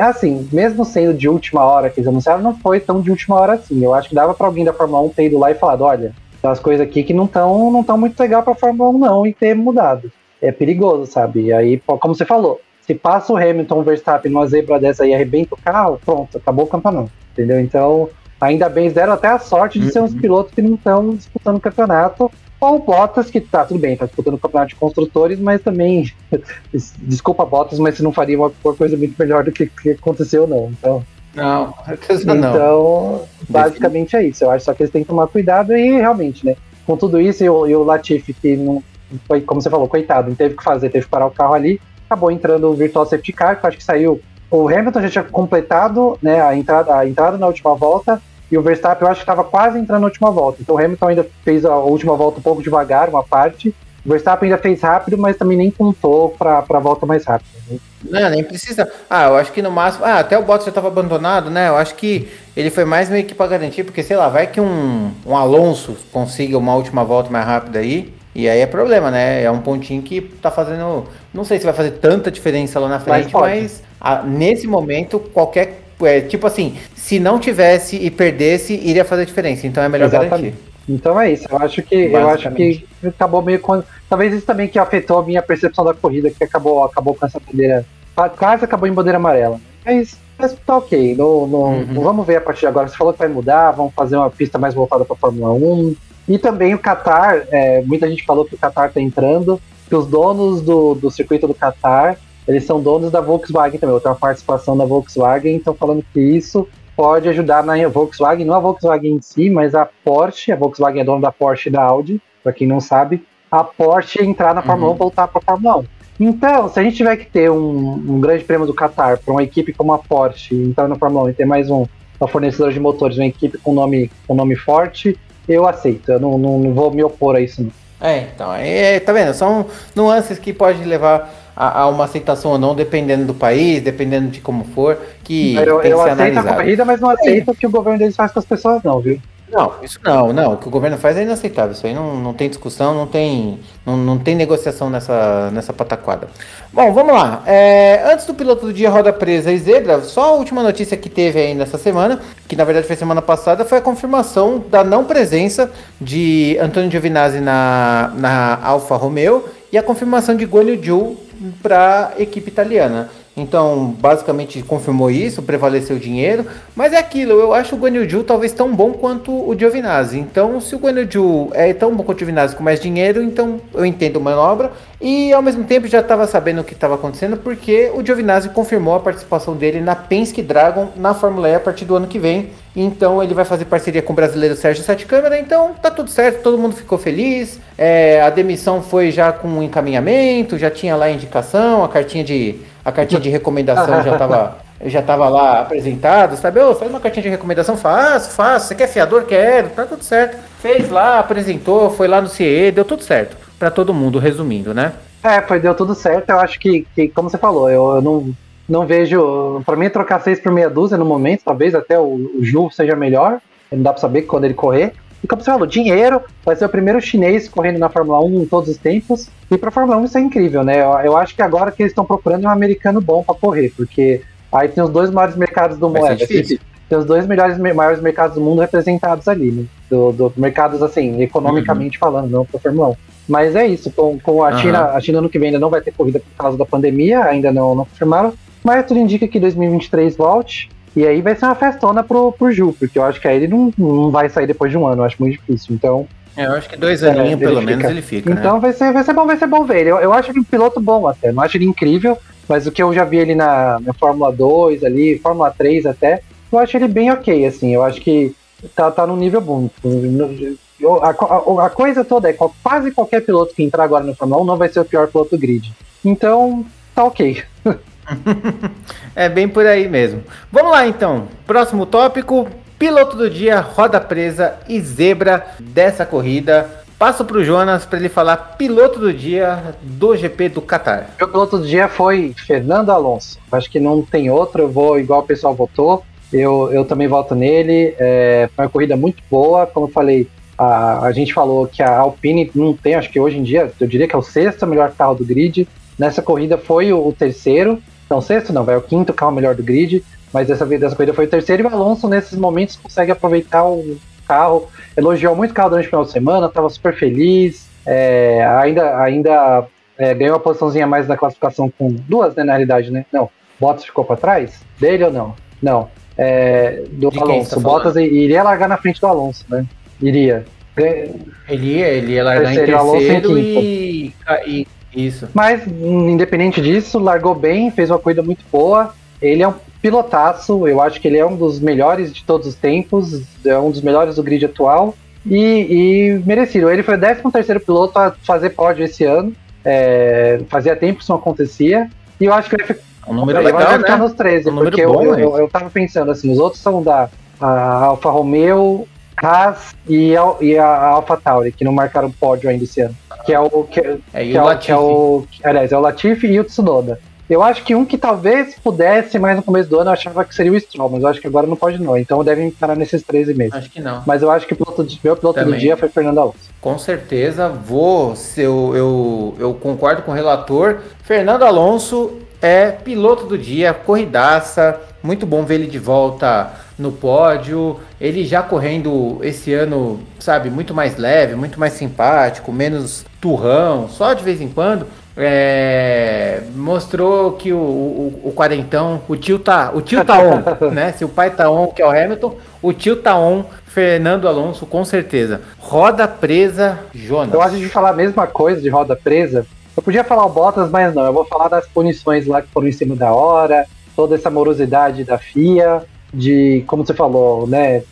Assim, mesmo sendo de última hora que eles anunciaram, não foi tão de última hora assim. Eu acho que dava para alguém da Fórmula 1 ter ido lá e falado: olha, tem umas coisas aqui que não estão não tão muito legal pra Fórmula 1, não, e ter mudado. É perigoso, sabe? E aí, como você falou, se passa o Hamilton Verstappen numa zebra dessa e arrebenta o carro, pronto, acabou o campeonato. Entendeu? Então, ainda bem, deram até a sorte de uhum. ser uns uhum. pilotos que não estão disputando o campeonato ou Bottas, que tá tudo bem, tá disputando o campeonato de construtores, mas também. Desculpa, Bottas, mas você não faria uma coisa muito melhor do que, que aconteceu, não. Então. Não, então, não. basicamente é isso. Eu acho só que eles têm que tomar cuidado e realmente, né? Com tudo isso, e o, e o Latifi, que não foi, como você falou, coitado, não teve que fazer, teve que parar o carro ali, acabou entrando o Virtual Safety Car, que eu acho que saiu. O Hamilton já tinha completado né, a, entrada, a entrada na última volta e o Verstappen eu acho que estava quase entrando na última volta. Então o Hamilton ainda fez a última volta um pouco devagar, uma parte. O Verstappen ainda fez rápido, mas também nem contou para a volta mais rápida. Né? Não, nem precisa. Ah, eu acho que no máximo. Ah, até o Bottas já estava abandonado, né? Eu acho que ele foi mais meio que para garantir, porque sei lá, vai que um, um Alonso consiga uma última volta mais rápida aí. E aí é problema, né? É um pontinho que tá fazendo. Não sei se vai fazer tanta diferença lá na frente, mas, mas a, nesse momento, qualquer. É, tipo assim, se não tivesse e perdesse, iria fazer diferença. Então é melhor Exatamente. garantir. Então é isso. Eu acho que eu acho que acabou meio com. Talvez isso também que afetou a minha percepção da corrida, que acabou, acabou com essa bandeira. Quase acabou em bandeira amarela. Mas, mas tá ok. Uhum. Vamos ver a partir de agora. Você falou que vai mudar, vamos fazer uma pista mais voltada para Fórmula 1. E também o Qatar, é, muita gente falou que o Qatar está entrando, que os donos do, do circuito do Qatar, eles são donos da Volkswagen também, outra participação da Volkswagen, estão falando que isso pode ajudar na Volkswagen, não a Volkswagen em si, mas a Porsche, a Volkswagen é dona da Porsche e da Audi, para quem não sabe, a Porsche entrar na Fórmula uhum. 1 voltar para a Fórmula 1. Então, se a gente tiver que ter um, um grande prêmio do Qatar para uma equipe como a Porsche entrar na Fórmula 1 e ter mais um, um fornecedor de motores, uma equipe com nome, com nome forte, eu aceito. Eu não, não, não vou me opor a isso. Não. É, então, é, tá vendo? São nuances que podem levar a, a, uma aceitação ou não, dependendo do país, dependendo de como for, que eu, tem eu que ser aceito analisado. a corrida, mas não aceito o que o governo deles faz com as pessoas, não, viu? Não, isso não, não. O que o governo faz é inaceitável. Isso aí não, não tem discussão, não tem, não, não tem negociação nessa, nessa pataquada. Bom, vamos lá. É, antes do piloto do dia roda presa e zebra, só a última notícia que teve aí nessa semana, que na verdade foi semana passada, foi a confirmação da não presença de Antônio Giovinazzi na, na Alfa Romeo e a confirmação de Guanyu Zhou para a equipe italiana. Então, basicamente confirmou isso, prevaleceu o dinheiro, mas é aquilo, eu acho o Guanyu talvez tão bom quanto o Giovinazzi. Então, se o Guanyu é tão bom quanto o Giovinazzi com mais dinheiro, então eu entendo a manobra e ao mesmo tempo já estava sabendo o que estava acontecendo porque o Giovinazzi confirmou a participação dele na Penske Dragon na Fórmula E a partir do ano que vem. Então ele vai fazer parceria com o brasileiro Sérgio Sete Câmara. Então tá tudo certo, todo mundo ficou feliz. É, a demissão foi já com encaminhamento, já tinha lá a indicação, a cartinha de a cartinha de recomendação já estava já tava lá apresentado, sabe? Ô, faz uma cartinha de recomendação, faço, faço. Você quer fiador? Quero, tá tudo certo. Fez lá, apresentou, foi lá no CIE, deu tudo certo. para todo mundo, resumindo, né? É, foi, deu tudo certo. Eu acho que, que como você falou, eu, eu não, não vejo. para mim, trocar seis por meia dúzia no momento, talvez até o, o Ju seja melhor. Não dá pra saber quando ele correr. E como você falou, dinheiro, vai ser o primeiro chinês correndo na Fórmula 1 em todos os tempos. E para a Fórmula 1 isso é incrível, né? Eu, eu acho que agora que eles estão procurando é um americano bom para correr, porque aí tem os dois maiores mercados do mundo. É, tem os dois melhores, maiores mercados do mundo representados ali, né? Do, do mercados, assim, economicamente uhum. falando, não para Fórmula 1. Mas é isso, com, com a uhum. China, a China ano que vem ainda não vai ter corrida por causa da pandemia, ainda não, não confirmaram. Mas tudo indica que 2023 volte. E aí vai ser uma festona pro, pro Ju, porque eu acho que aí ele não, não vai sair depois de um ano, eu acho muito difícil. Então. É, eu acho que dois aninhos, é, pelo menos, ele fica. Então né? vai, ser, vai ser bom, vai ser bom ver ele. Eu, eu acho ele um piloto bom até. Não acho ele incrível, mas o que eu já vi ele na, na Fórmula 2 ali, Fórmula 3 até, eu acho ele bem ok, assim. Eu acho que tá, tá num nível bom. A, a, a, coisa toda é quase qualquer piloto que entrar agora no Fórmula 1 não vai ser o pior piloto do grid. Então, tá ok. é bem por aí mesmo. Vamos lá então. Próximo tópico: piloto do dia, roda presa e zebra dessa corrida. Passo para o Jonas para ele falar piloto do dia do GP do Qatar. O piloto do dia foi Fernando Alonso. Acho que não tem outro, eu vou igual o pessoal votou. Eu, eu também voto nele. É, foi uma corrida muito boa. Como eu falei, a, a gente falou que a Alpine não tem, acho que hoje em dia, eu diria que é o sexto melhor carro do grid. Nessa corrida foi o, o terceiro. Não, sexto não, vai o quinto carro melhor do grid, mas dessa vez dessa corrida foi o terceiro e o Alonso nesses momentos consegue aproveitar o carro, elogiou muito o carro durante o final de semana, estava super feliz, é, ainda, ainda é, ganhou uma posiçãozinha mais na classificação com duas, né, na realidade, né? Não, Bottas ficou para trás? Dele ou não? Não. É, do De Alonso. Tá Bottas iria largar na frente do Alonso, né? Iria. Ele ia, ele ia largar terceiro, em terceiro e, e, isso. Mas, independente disso, largou bem, fez uma corrida muito boa. Ele é um pilotaço, eu acho que ele é um dos melhores de todos os tempos, é um dos melhores do grid atual. E, e merecido. Ele foi o 13 terceiro piloto a fazer pódio esse ano. É, fazia tempo que isso não acontecia. E eu acho que ele um número legal, né? nos 13, um porque bom, eu, eu, eu, tava pensando assim, os outros são da Alfa Romeo, Haas e a, e a Alpha Tauri, que não marcaram pódio ainda esse ano. Que é o. Que, é, que, é, o, que é o. Aliás, é o Latifi e o Tsunoda. Eu acho que um que talvez pudesse mais no começo do ano, eu achava que seria o Stroll, mas eu acho que agora não pode não. Então devem parar nesses 13 meses. Acho que não. Mas eu acho que o piloto, meu piloto Também. do dia foi Fernando Alonso. Com certeza, vou. Eu, eu, eu concordo com o relator. Fernando Alonso é piloto do dia, corridaça. Muito bom ver ele de volta no pódio. Ele já correndo esse ano, sabe, muito mais leve, muito mais simpático, menos turrão, só de vez em quando. É, mostrou que o, o, o, quarentão, o tio tá, o tio tá on, né? Se o pai tá on, que é o Hamilton, o tio tá on, Fernando Alonso, com certeza. Roda presa, Jonas. Eu acho de falar a mesma coisa de roda presa. Eu podia falar o Bottas, mas não. Eu vou falar das punições lá que foram em cima da hora, toda essa morosidade da FIA, de, como você falou, né?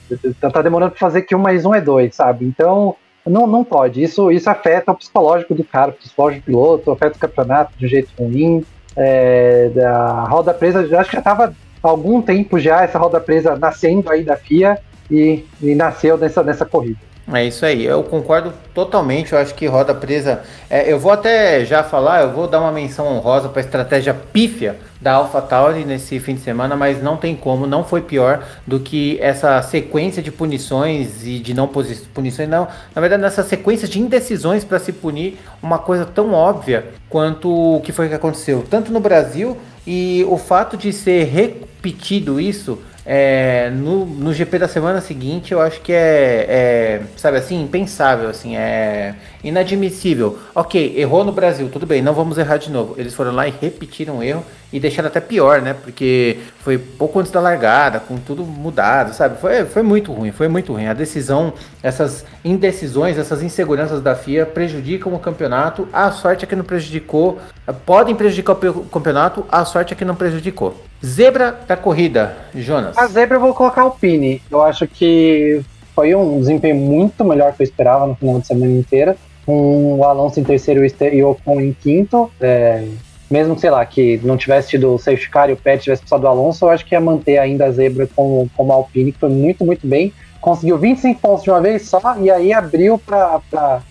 Tá demorando pra fazer que um mais um é dois, sabe? Então, não, não pode. Isso, isso afeta o psicológico do cara, o psicológico do piloto, afeta o campeonato de um jeito ruim. É, da roda presa, acho que já estava há algum tempo já essa roda presa nascendo aí da FIA e, e nasceu nessa, nessa corrida. É isso aí, eu concordo totalmente. Eu acho que roda presa. É, eu vou até já falar, eu vou dar uma menção honrosa para a estratégia pífia da AlphaTauri nesse fim de semana, mas não tem como, não foi pior do que essa sequência de punições e de não punições, não. Na verdade, nessa sequência de indecisões para se punir uma coisa tão óbvia quanto o que foi que aconteceu, tanto no Brasil e o fato de ser repetido isso é, no, no GP da semana seguinte, eu acho que é, é, sabe assim, impensável, assim, é inadmissível. Ok, errou no Brasil, tudo bem, não vamos errar de novo. Eles foram lá e repetiram o erro e deixaram até pior, né? Porque foi pouco antes da largada, com tudo mudado, sabe? Foi, foi muito ruim, foi muito ruim. A decisão, essas indecisões, essas inseguranças da FIA prejudicam o campeonato. A sorte é que não prejudicou, podem prejudicar o campeonato, a sorte é que não prejudicou. Zebra da corrida, Jonas. A zebra eu vou colocar o Pini. Eu acho que foi um desempenho muito melhor que eu esperava no final de semana inteira. Com o Alonso em terceiro e o Ocon em quinto. É, mesmo, sei lá, que não tivesse tido o safety car e o Pérez tivesse passado o Alonso, eu acho que ia manter ainda a zebra como, como a Alpine, que foi muito, muito bem. Conseguiu 25 pontos de uma vez só, e aí abriu para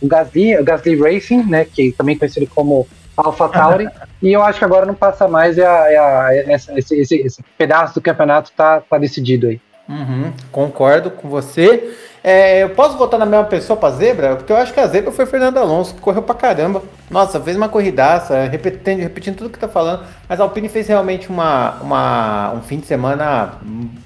o Gasly, o Gasly Racing, né, que também conhecido como Alpha Tauri, e eu acho que agora não passa mais, e a, e a, esse, esse, esse, pedaço do campeonato tá, tá decidido aí. Uhum, concordo com você. É, eu posso votar na mesma pessoa pra zebra? Porque eu acho que a zebra foi Fernando Alonso, que correu pra caramba. Nossa, fez uma corridaça, repetindo, repetindo tudo que tá falando. Mas a Alpine fez realmente uma, uma, um fim de semana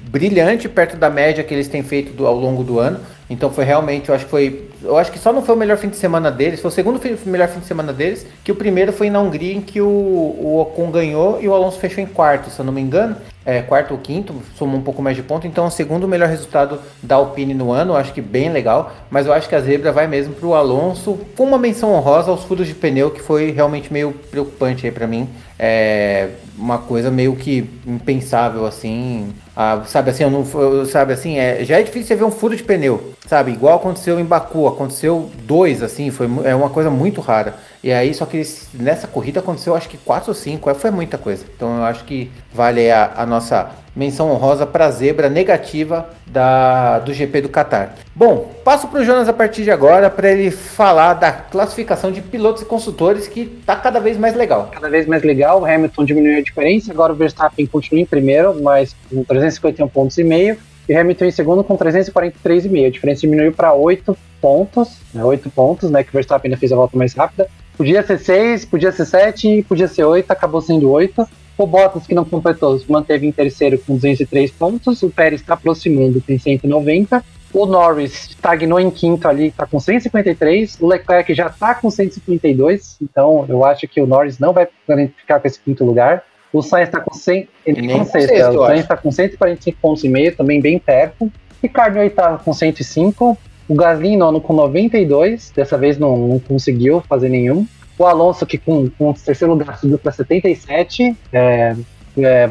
brilhante, perto da média que eles têm feito do, ao longo do ano. Então foi realmente, eu acho que foi. Eu acho que só não foi o melhor fim de semana deles, foi o segundo fim, melhor fim de semana deles, que o primeiro foi na Hungria, em que o, o Ocon ganhou e o Alonso fechou em quarto, se eu não me engano é, quarto ou quinto, somou um pouco mais de ponto. Então, o segundo melhor resultado da Alpine no ano, acho que bem legal. Mas eu acho que a zebra vai mesmo para o Alonso, com uma menção honrosa aos furos de pneu, que foi realmente meio preocupante aí para mim. É uma coisa meio que impensável assim. Ah, sabe assim, eu não, sabe assim, é, já é difícil você ver um furo de pneu, sabe? Igual aconteceu em Baku, aconteceu dois assim, foi é uma coisa muito rara. E aí, só que nessa corrida aconteceu acho que quatro ou cinco, foi muita coisa. Então eu acho que vale a, a nossa menção honrosa para a zebra negativa da, do GP do Qatar. Bom, passo para o Jonas a partir de agora para ele falar da classificação de pilotos e consultores que está cada vez mais legal. Cada vez mais legal, o Hamilton diminuiu a diferença, agora o Verstappen continua em primeiro, mas com 351 pontos e meio, e Hamilton em segundo com 343,5. A diferença diminuiu para 8 pontos, né, 8 pontos, né, que o Verstappen ainda fez a volta mais rápida. Podia ser 6, podia ser 7, podia ser 8, acabou sendo 8. O Bottas, que não completou, se manteve em terceiro com 203 pontos. O Pérez está aproximando, tem 190. O Norris estagnou em quinto ali, está com 153. O Leclerc já está com 152. Então, eu acho que o Norris não vai ficar com esse quinto lugar. O Sainz está com 100, ele com sexto, sexto, o Sainz está com 145 pontos e meio, também bem perto. Ricardo oitavo com 105. O Gasly nono com 92. Dessa vez não, não conseguiu fazer nenhum. O Alonso, que com, com o terceiro lugar subiu para 77, é, é,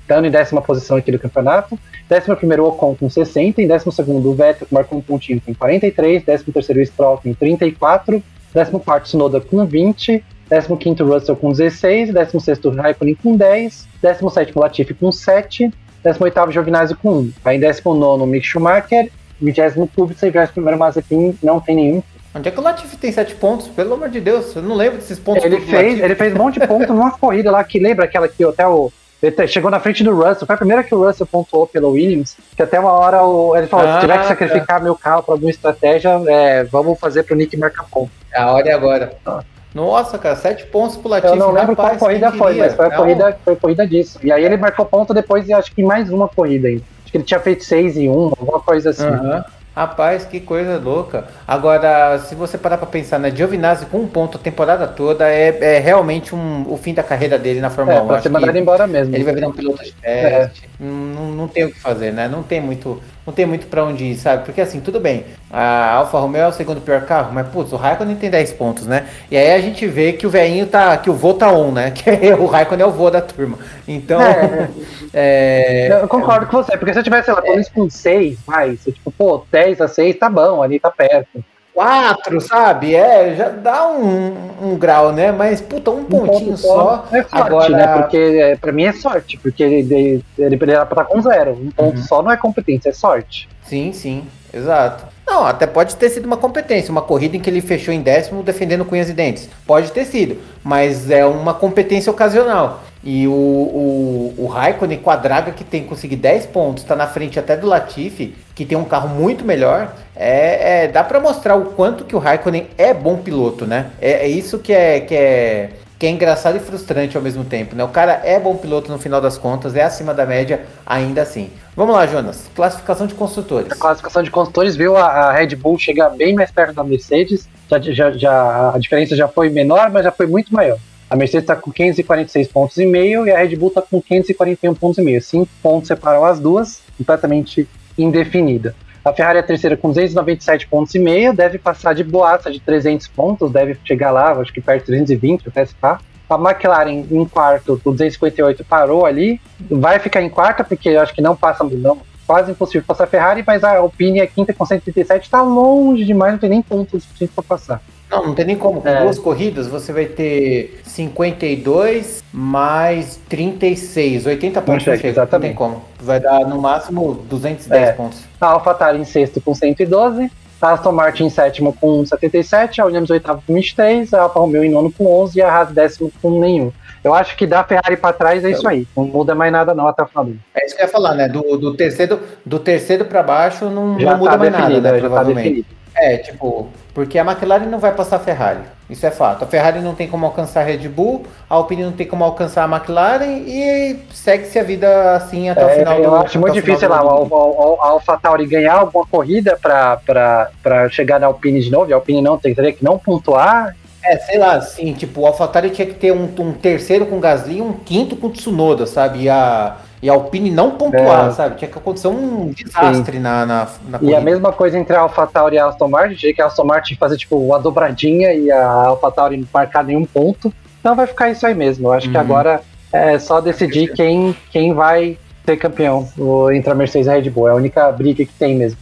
estando em décima posição aqui do campeonato. Décimo primeiro, Ocon com 60. Em décimo segundo, o Vettel, que marcou um pontinho, com 43. Décimo terceiro, o Stroll com 34. Décimo quarto, Sonoda com 20. Décimo quinto, Russell com 16. Décimo sexto, Raikkonen com 10. Décimo sétimo, Latifi com 7. 18º Giovinazzi com 1. Aí 19º Mick Schumacher, 20º Kubica e 21º Mazepin não tem nenhum. Onde é que o Latifi tem 7 pontos? Pelo amor de Deus, eu não lembro desses pontos. Ele fez, ele fez um monte de pontos numa corrida lá que lembra aquela que até o ele chegou na frente do Russell, foi a primeira que o Russell pontuou pelo Williams, que até uma hora o, ele falou, ah, se tiver que sacrificar é. meu carro para alguma estratégia, é, vamos fazer pro Nick marcar ponto. É a hora e agora. Ah. Nossa, cara, sete pontos pro Latifi. Eu não lembro rapaz, qual corrida foi, mas foi a, corrida, foi a corrida disso. E aí ele marcou ponto depois de acho que mais uma corrida ainda. Que ele tinha feito seis e um, alguma coisa assim. Uhum. Rapaz, que coisa louca. Agora, se você parar para pensar, né, Giovinazzi com um ponto a temporada toda é, é realmente um, o fim da carreira dele na Fórmula é, 1. Pode ser mandado embora mesmo. Ele vai virar um piloto de teste. É. Não, não tem o que fazer, né? Não tem muito não tem muito para onde ir, sabe? Porque assim, tudo bem, a Alfa Romeo é o segundo pior carro, mas putz, o Raikkonen tem 10 pontos, né? E aí a gente vê que o velhinho tá, que o vô tá on, né? Que é, o Raikkonen é o vô da turma. Então. É, é, eu concordo com você, porque se eu tivesse, sei lá, pelo menos com 6, mais, tipo, pô, 10 a 6 tá bom, ali tá perto quatro, sabe? É, já dá um, um grau, né? Mas, puta, um, um pontinho só. É sorte, agora... né? Porque é, pra mim é sorte, porque ele, ele, ele era pra estar com zero. Um ponto uhum. só não é competência, é sorte. Sim, sim, exato. Não, até pode ter sido uma competência, uma corrida em que ele fechou em décimo defendendo cunhas e dentes. Pode ter sido, mas é uma competência ocasional. E o, o, o Raikkonen com a draga que tem conseguir 10 pontos, está na frente até do Latifi, que tem um carro muito melhor, é, é dá para mostrar o quanto que o Raikkonen é bom piloto, né? É, é, isso que é, que é que é engraçado e frustrante ao mesmo tempo, né? O cara é bom piloto no final das contas, é acima da média ainda assim. Vamos lá, Jonas. Classificação de construtores. A classificação de construtores viu a, Red Bull chegar bem mais perto da Mercedes. Já, já, já, a diferença já foi menor, mas já foi muito maior. A Mercedes está com 546 pontos e meio e a Red Bull está com 541 pontos e meio. Cinco pontos separam as duas, completamente indefinida. A Ferrari é a terceira com 297 pontos e meio, deve passar de boaça de 300 pontos, deve chegar lá, acho que perto de 320 até ficar. A McLaren em quarto, com 258 parou ali, vai ficar em quarta porque eu acho que não passa, não, quase impossível passar a Ferrari, mas a Alpine é quinta com 137, está longe demais, não tem nem pontos suficiente para passar. Não, não tem nem como. Com é. duas corridas, você vai ter 52 mais 36, 80 pontos. Não, chega, exatamente. Não tem como. Vai dar no máximo 210 é. pontos. A AlphaTauri em sexto com 112, a Aston Martin em sétimo com 77, a Williams oitavo com 23, a Alfa Romeo em nono com 11 e a Haas décimo com nenhum. Eu acho que da Ferrari para trás é isso aí. Não muda mais nada não até o final. É isso que eu ia falar, né? Do, do terceiro, do terceiro para baixo não, não muda tá mais nada, né? Já tá provavelmente. Tá é, tipo, porque a McLaren não vai passar a Ferrari. Isso é fato. A Ferrari não tem como alcançar a Red Bull, a Alpine não tem como alcançar a McLaren e segue-se a vida assim até é, o final eu do Eu acho muito difícil lá, a AlphaTauri ganhar alguma corrida para chegar na Alpine de novo, e a Alpine não teria que não pontuar. É, sei lá, assim, tipo, o AlphaTauri tinha que ter um, um terceiro com Gasly e um quinto com Tsunoda, sabe? E a, e a Alpine não pontuar, é. sabe? Tinha que acontecer um desastre na, na, na E a mesma coisa entre a AlphaTauri e a Aston Martin, que a Aston Martin fazer tipo uma dobradinha e a AlphaTauri não marcar nenhum ponto. Então vai ficar isso aí mesmo. Eu acho uhum. que agora é só decidir quem, quem vai ser campeão entre a Mercedes e a Red Bull. É a única briga que tem mesmo.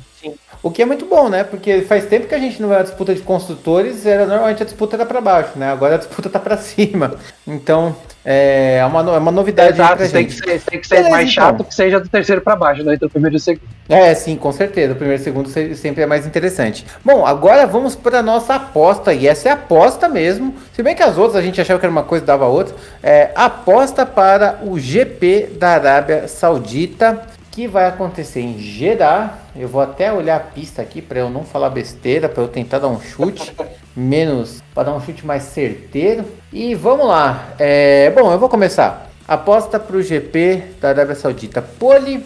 O que é muito bom, né? Porque faz tempo que a gente não vê a disputa de construtores, era normalmente a disputa era para baixo, né? Agora a disputa tá para cima. Então, é uma, é uma novidade Exato, tem gente. Que ser, tem que ser Beleza, mais então. chato que seja do terceiro para baixo, não entre o primeiro e o segundo. É, sim, com certeza. O primeiro e o segundo sempre é mais interessante. Bom, agora vamos para nossa aposta, e essa é a aposta mesmo. Se bem que as outras a gente achava que era uma coisa e dava outra. É, aposta para o GP da Arábia Saudita que vai acontecer em Jeddah. Eu vou até olhar a pista aqui para eu não falar besteira, para eu tentar dar um chute menos, para dar um chute mais certeiro. E vamos lá. É, bom, eu vou começar. Aposta para o GP da Arábia Saudita. Pole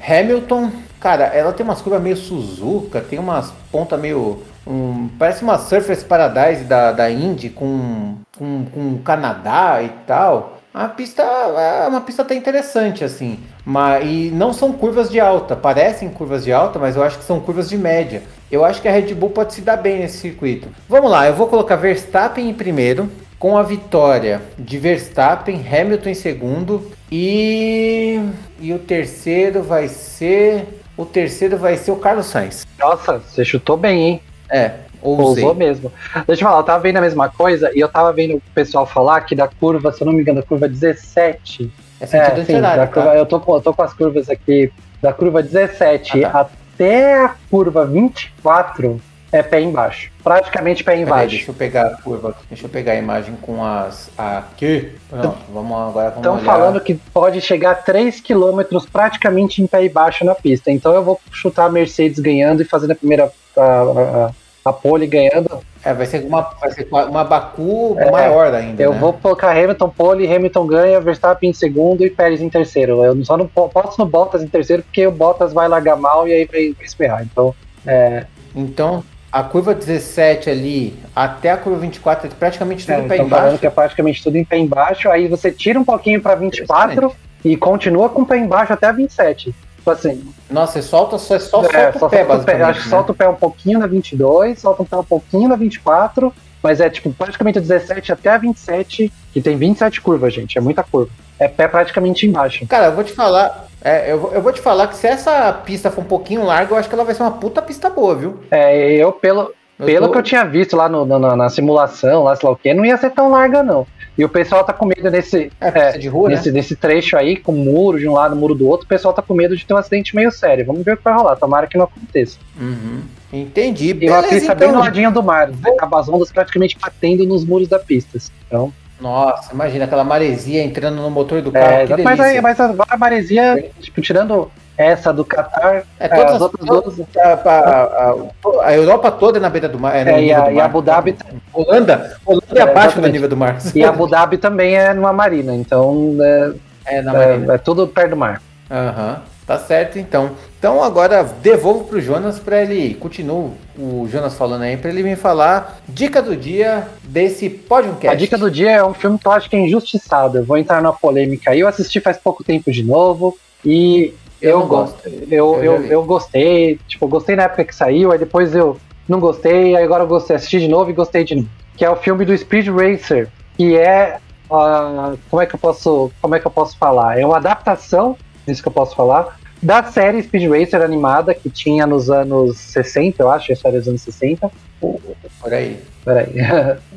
Hamilton. Cara, ela tem umas curvas meio Suzuka, tem umas pontas meio um, parece uma Surface Paradise da, da Indy com, com, com Canadá e tal. A pista é uma pista até interessante, assim. Mas, e não são curvas de alta. Parecem curvas de alta, mas eu acho que são curvas de média. Eu acho que a Red Bull pode se dar bem nesse circuito. Vamos lá, eu vou colocar Verstappen em primeiro, com a vitória de Verstappen, Hamilton em segundo. E, e o terceiro vai ser. O terceiro vai ser o Carlos Sainz. Nossa, você chutou bem, hein? É, Ousou mesmo. Deixa eu falar, eu tava vendo a mesma coisa e eu tava vendo o pessoal falar que da curva, se eu não me engano, da curva 17 É sentido é, sim, tá? curva, eu, tô, eu tô com as curvas aqui da curva 17 ah, tá. até a curva 24 é pé embaixo. Praticamente pé embaixo. Aí, deixa eu pegar a curva, deixa eu pegar a imagem com as aqui. Pronto, vamos agora vamos Estão falando que pode chegar a 3 km praticamente em pé embaixo na pista. Então eu vou chutar a Mercedes ganhando e fazendo a primeira a, a, a pole ganhando. É, vai ser uma, vai ser uma Baku é, maior ainda. Eu né? vou colocar Hamilton pole, Hamilton ganha, Verstappen em segundo e Pérez em terceiro. Eu só não posso no Bottas em terceiro porque o Bottas vai largar mal e aí vai, vai esperar. Então, é... então a curva 17 ali até a curva 24 é praticamente tudo é, em pé embaixo. que é praticamente tudo em pé embaixo. Aí você tira um pouquinho para 24 e continua com o pé embaixo até a 27. Tipo assim. Nossa, você solta, só, só é, solta só o pé, basicamente. Pé, acho que né? solta o pé um pouquinho na 22, solta o pé um pouquinho na 24, mas é tipo praticamente 17 até a 27, que tem 27 curvas, gente. É muita curva. É pé praticamente embaixo. Cara, eu vou te falar, é, eu, eu, vou te falar que se essa pista for um pouquinho larga, eu acho que ela vai ser uma puta pista boa, viu? É, eu, pelo, eu pelo tô... que eu tinha visto lá no, na, na, simulação, lá sei lá o que, não ia ser tão larga, não. E o pessoal tá com medo nesse, é, é, de rua, nesse, né? nesse trecho aí, com muro de um lado, muro do outro, o pessoal tá com medo de ter um acidente meio sério. Vamos ver o que vai rolar, tomara que não aconteça. Uhum. Entendi. E uma pista então... bem no ladinho do mar, as ondas praticamente batendo nos muros da pista. Então. Nossa, imagina aquela maresia entrando no motor do carro. É, mas, aí, mas agora a maresia, tipo, tirando essa do Qatar, é, todas as outras duas. A, a, a, a, Europa toda é na beira do mar. É, é e, a, e Abu Dhabi. Holanda, Holanda é, é abaixo do nível do mar. E Abu Dhabi também é numa marina, então é, é, na marina. é, é tudo perto do mar. Aham. Uhum. Tá certo, então. Então agora devolvo pro Jonas para ele continue o Jonas falando aí para ele me falar dica do dia desse podcast. A dica do dia é um filme que eu acho que é injustiçado. Eu vou entrar na polêmica aí. Eu assisti faz pouco tempo de novo e eu, eu gosto. Eu, eu, eu, eu, gostei, tipo, gostei na época que saiu, aí depois eu não gostei, aí agora eu gostei, assisti de novo e gostei de novo. Que é o filme do Speed Racer, que é uh, como é que eu posso, como é que eu posso falar? É uma adaptação, isso que eu posso falar, da série Speed Racer animada que tinha nos anos 60, eu acho, a série dos anos 60. Por aí. Por aí.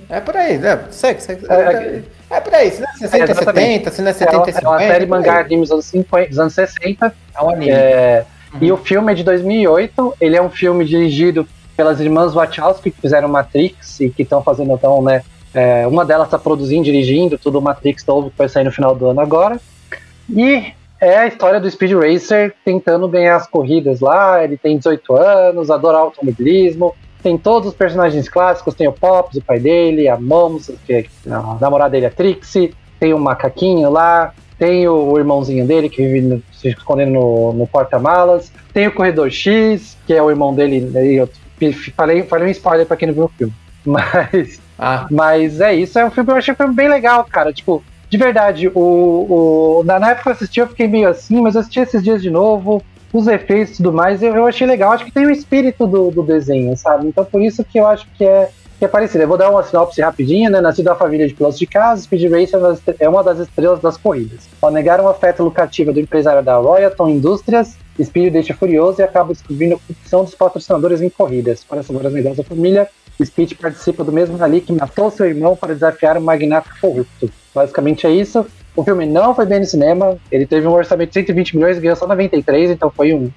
É por aí, né? Segue, segue. É, é, é por aí, se não é 60, é, 70, se não é 70, é 50. É uma série mangá anime dos anos, 50, dos anos 60. É um anime. É, uhum. E o filme é de 2008, ele é um filme dirigido pelas irmãs Wachowski, que fizeram Matrix e que estão fazendo então, né, é, uma delas está produzindo, dirigindo tudo o Matrix novo que vai sair no final do ano agora. E é a história do Speed Racer tentando ganhar as corridas lá. Ele tem 18 anos, adora automobilismo. Tem todos os personagens clássicos: tem o Pops, o pai dele, a Moms, que é a namorada dele, a Trixie. Tem o macaquinho lá. Tem o irmãozinho dele que vive no, se escondendo no, no porta-malas. Tem o Corredor X, que é o irmão dele. Eu falei, falei um spoiler pra quem não viu o filme. Mas, ah. mas é isso. É um filme, eu achei um filme bem legal, cara. Tipo, de verdade, o, o, na, na época que eu assisti eu fiquei meio assim, mas eu assisti esses dias de novo, os efeitos e tudo mais, eu, eu achei legal. Acho que tem o espírito do, do desenho, sabe? Então por isso que eu acho que é, que é parecido. Eu vou dar uma sinopse rapidinha, né? Nascido da família de pilotos de casa, Speed Racer é uma das estrelas das corridas. Ao negar um afeto lucrativo do empresário da Royalton Indústrias, Speed deixa furioso e acaba descobrindo a corrupção dos patrocinadores em corridas. Para salvar as negócios da família, Speed participa do mesmo rally que matou seu irmão para desafiar um magnata corrupto. Basicamente é isso. O filme não foi bem no cinema, ele teve um orçamento de 120 milhões e ganhou só 93, então foi um.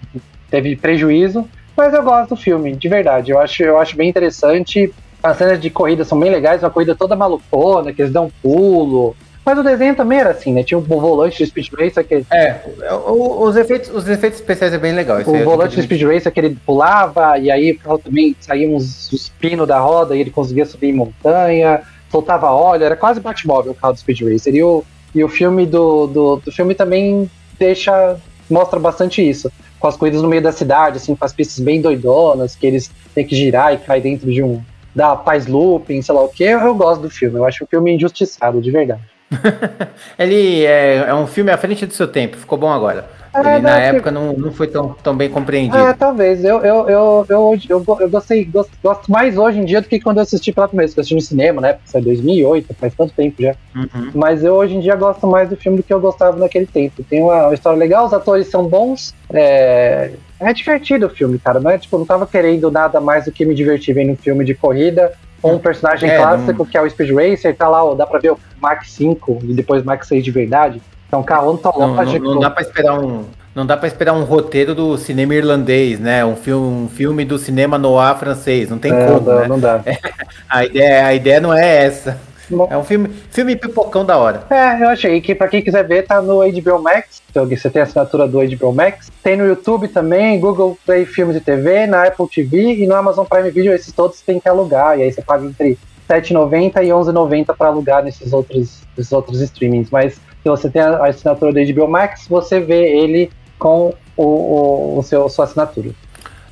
teve prejuízo. Mas eu gosto do filme, de verdade. Eu acho, eu acho bem interessante. As cenas de corrida são bem legais, uma corrida toda malucona, que eles dão um pulo. Mas o desenho também era assim, né? Tinha um volante de Speed Racer que. É, os efeitos, os efeitos especiais é bem legal. O volante de Speed Racer que ele pulava, e aí também saía uns, uns pinos da roda e ele conseguia subir em montanha soltava óleo, era quase Batmóvel o carro do Speed Racer. E o, e o filme do, do, do filme também deixa. mostra bastante isso. Com as corridas no meio da cidade, assim, com as pistas bem doidonas, que eles têm que girar e cair dentro de um. da paz looping, sei lá o que. Eu, eu gosto do filme. Eu acho o filme injustiçado, de verdade. Ele é, é um filme à frente do seu tempo, ficou bom agora. É, Ele, na época não, não foi tão, tão bem compreendido. É, talvez. Eu, eu, eu, eu, eu, eu gostei, gosto, gosto, mais hoje em dia do que quando eu assisti pela primeira vez. Eu assisti no cinema, né? Porque foi 2008, faz tanto tempo já. Uhum. Mas eu hoje em dia gosto mais do filme do que eu gostava naquele tempo. Tem uma, uma história legal, os atores são bons. É, é divertido o filme, cara. Não é tipo, não tava querendo nada mais do que me divertir vendo um filme de corrida com um personagem é, clássico que é o Speed Racer, tá lá, ó, dá pra ver o Mach 5 e depois Mach 6 de verdade. É um carro ontológico. Não, não, não dá para esperar um. Não dá para esperar um roteiro do cinema irlandês, né? Um filme, um filme do cinema noir francês. Não tem é, como. Não, né? não dá. a, ideia, a ideia não é essa. Bom. É um filme, filme pipocão da hora. É, eu achei que para quem quiser ver, tá no HBO Max. Então, você tem a assinatura do HBO Max. Tem no YouTube também, Google Play Filmes e TV, na Apple TV e no Amazon Prime Video. Esses todos tem que alugar. E aí você paga entre R$7,90 e R$11,90 para alugar nesses outros, nesses outros streamings. Mas se você tem a assinatura do HBO Max, você vê ele com o, o, o seu, sua assinatura.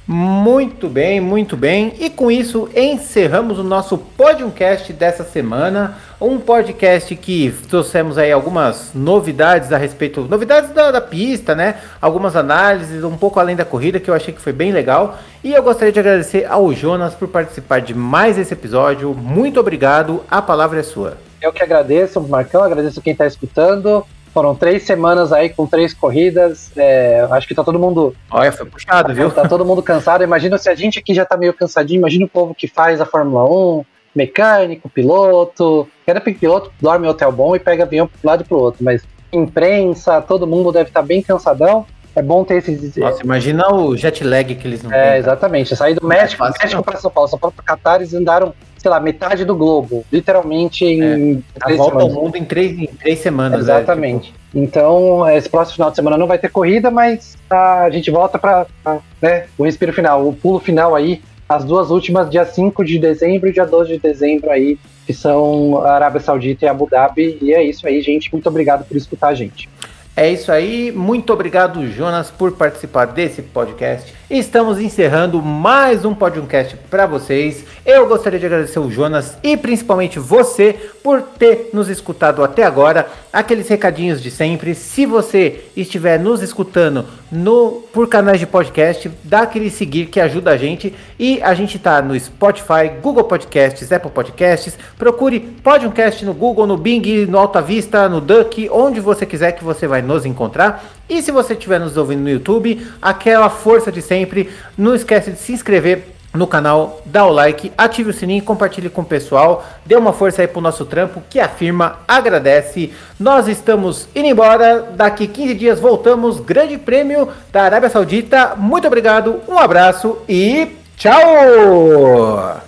Muito bem, muito bem. E com isso encerramos o nosso podcast dessa semana. Um podcast que trouxemos aí algumas novidades a respeito, novidades da, da, pista, né? Algumas análises, um pouco além da corrida, que eu achei que foi bem legal. E eu gostaria de agradecer ao Jonas por participar de mais esse episódio. Muito obrigado, a palavra é sua. Eu que agradeço, Marcão, agradeço quem está escutando. Foram três semanas aí com três corridas. É, acho que tá todo mundo. Olha, foi puxado, viu? Tá todo mundo cansado. Imagina se a gente aqui já tá meio cansadinho. Imagina o povo que faz a Fórmula 1, mecânico, piloto. Cada piloto dorme em hotel bom e pega avião pro lado e pro outro. Mas imprensa, todo mundo deve estar tá bem cansadão. É bom ter esses. Nossa, imagina o jet lag que eles não É, têm, exatamente. Sair do México, é México para São Paulo, São Paulo para Catar, eles andaram sei lá, metade do globo, literalmente em é, a volta semanas. ao mundo em três, em três semanas. Exatamente. É, tipo... Então, esse próximo final de semana não vai ter corrida, mas a gente volta para né, o respiro final, o pulo final aí, as duas últimas, dia 5 de dezembro e dia 12 de dezembro aí, que são a Arábia Saudita e Abu Dhabi. E é isso aí, gente. Muito obrigado por escutar a gente. É isso aí, muito obrigado, Jonas, por participar desse podcast. Estamos encerrando mais um podcast para vocês. Eu gostaria de agradecer o Jonas e principalmente você por ter nos escutado até agora. Aqueles recadinhos de sempre. Se você estiver nos escutando no por canais de podcast, dá aquele seguir que ajuda a gente. E a gente tá no Spotify, Google Podcasts, Apple Podcasts. Procure podcast no Google, no Bing, no Alta Vista, no Duck, onde você quiser que você vai nos encontrar. E se você estiver nos ouvindo no YouTube, aquela força de sempre, não esquece de se inscrever no canal, dá o like, ative o sininho, compartilhe com o pessoal, dê uma força aí pro nosso trampo, que a firma agradece. Nós estamos indo embora, daqui 15 dias voltamos, grande prêmio da Arábia Saudita. Muito obrigado, um abraço e tchau!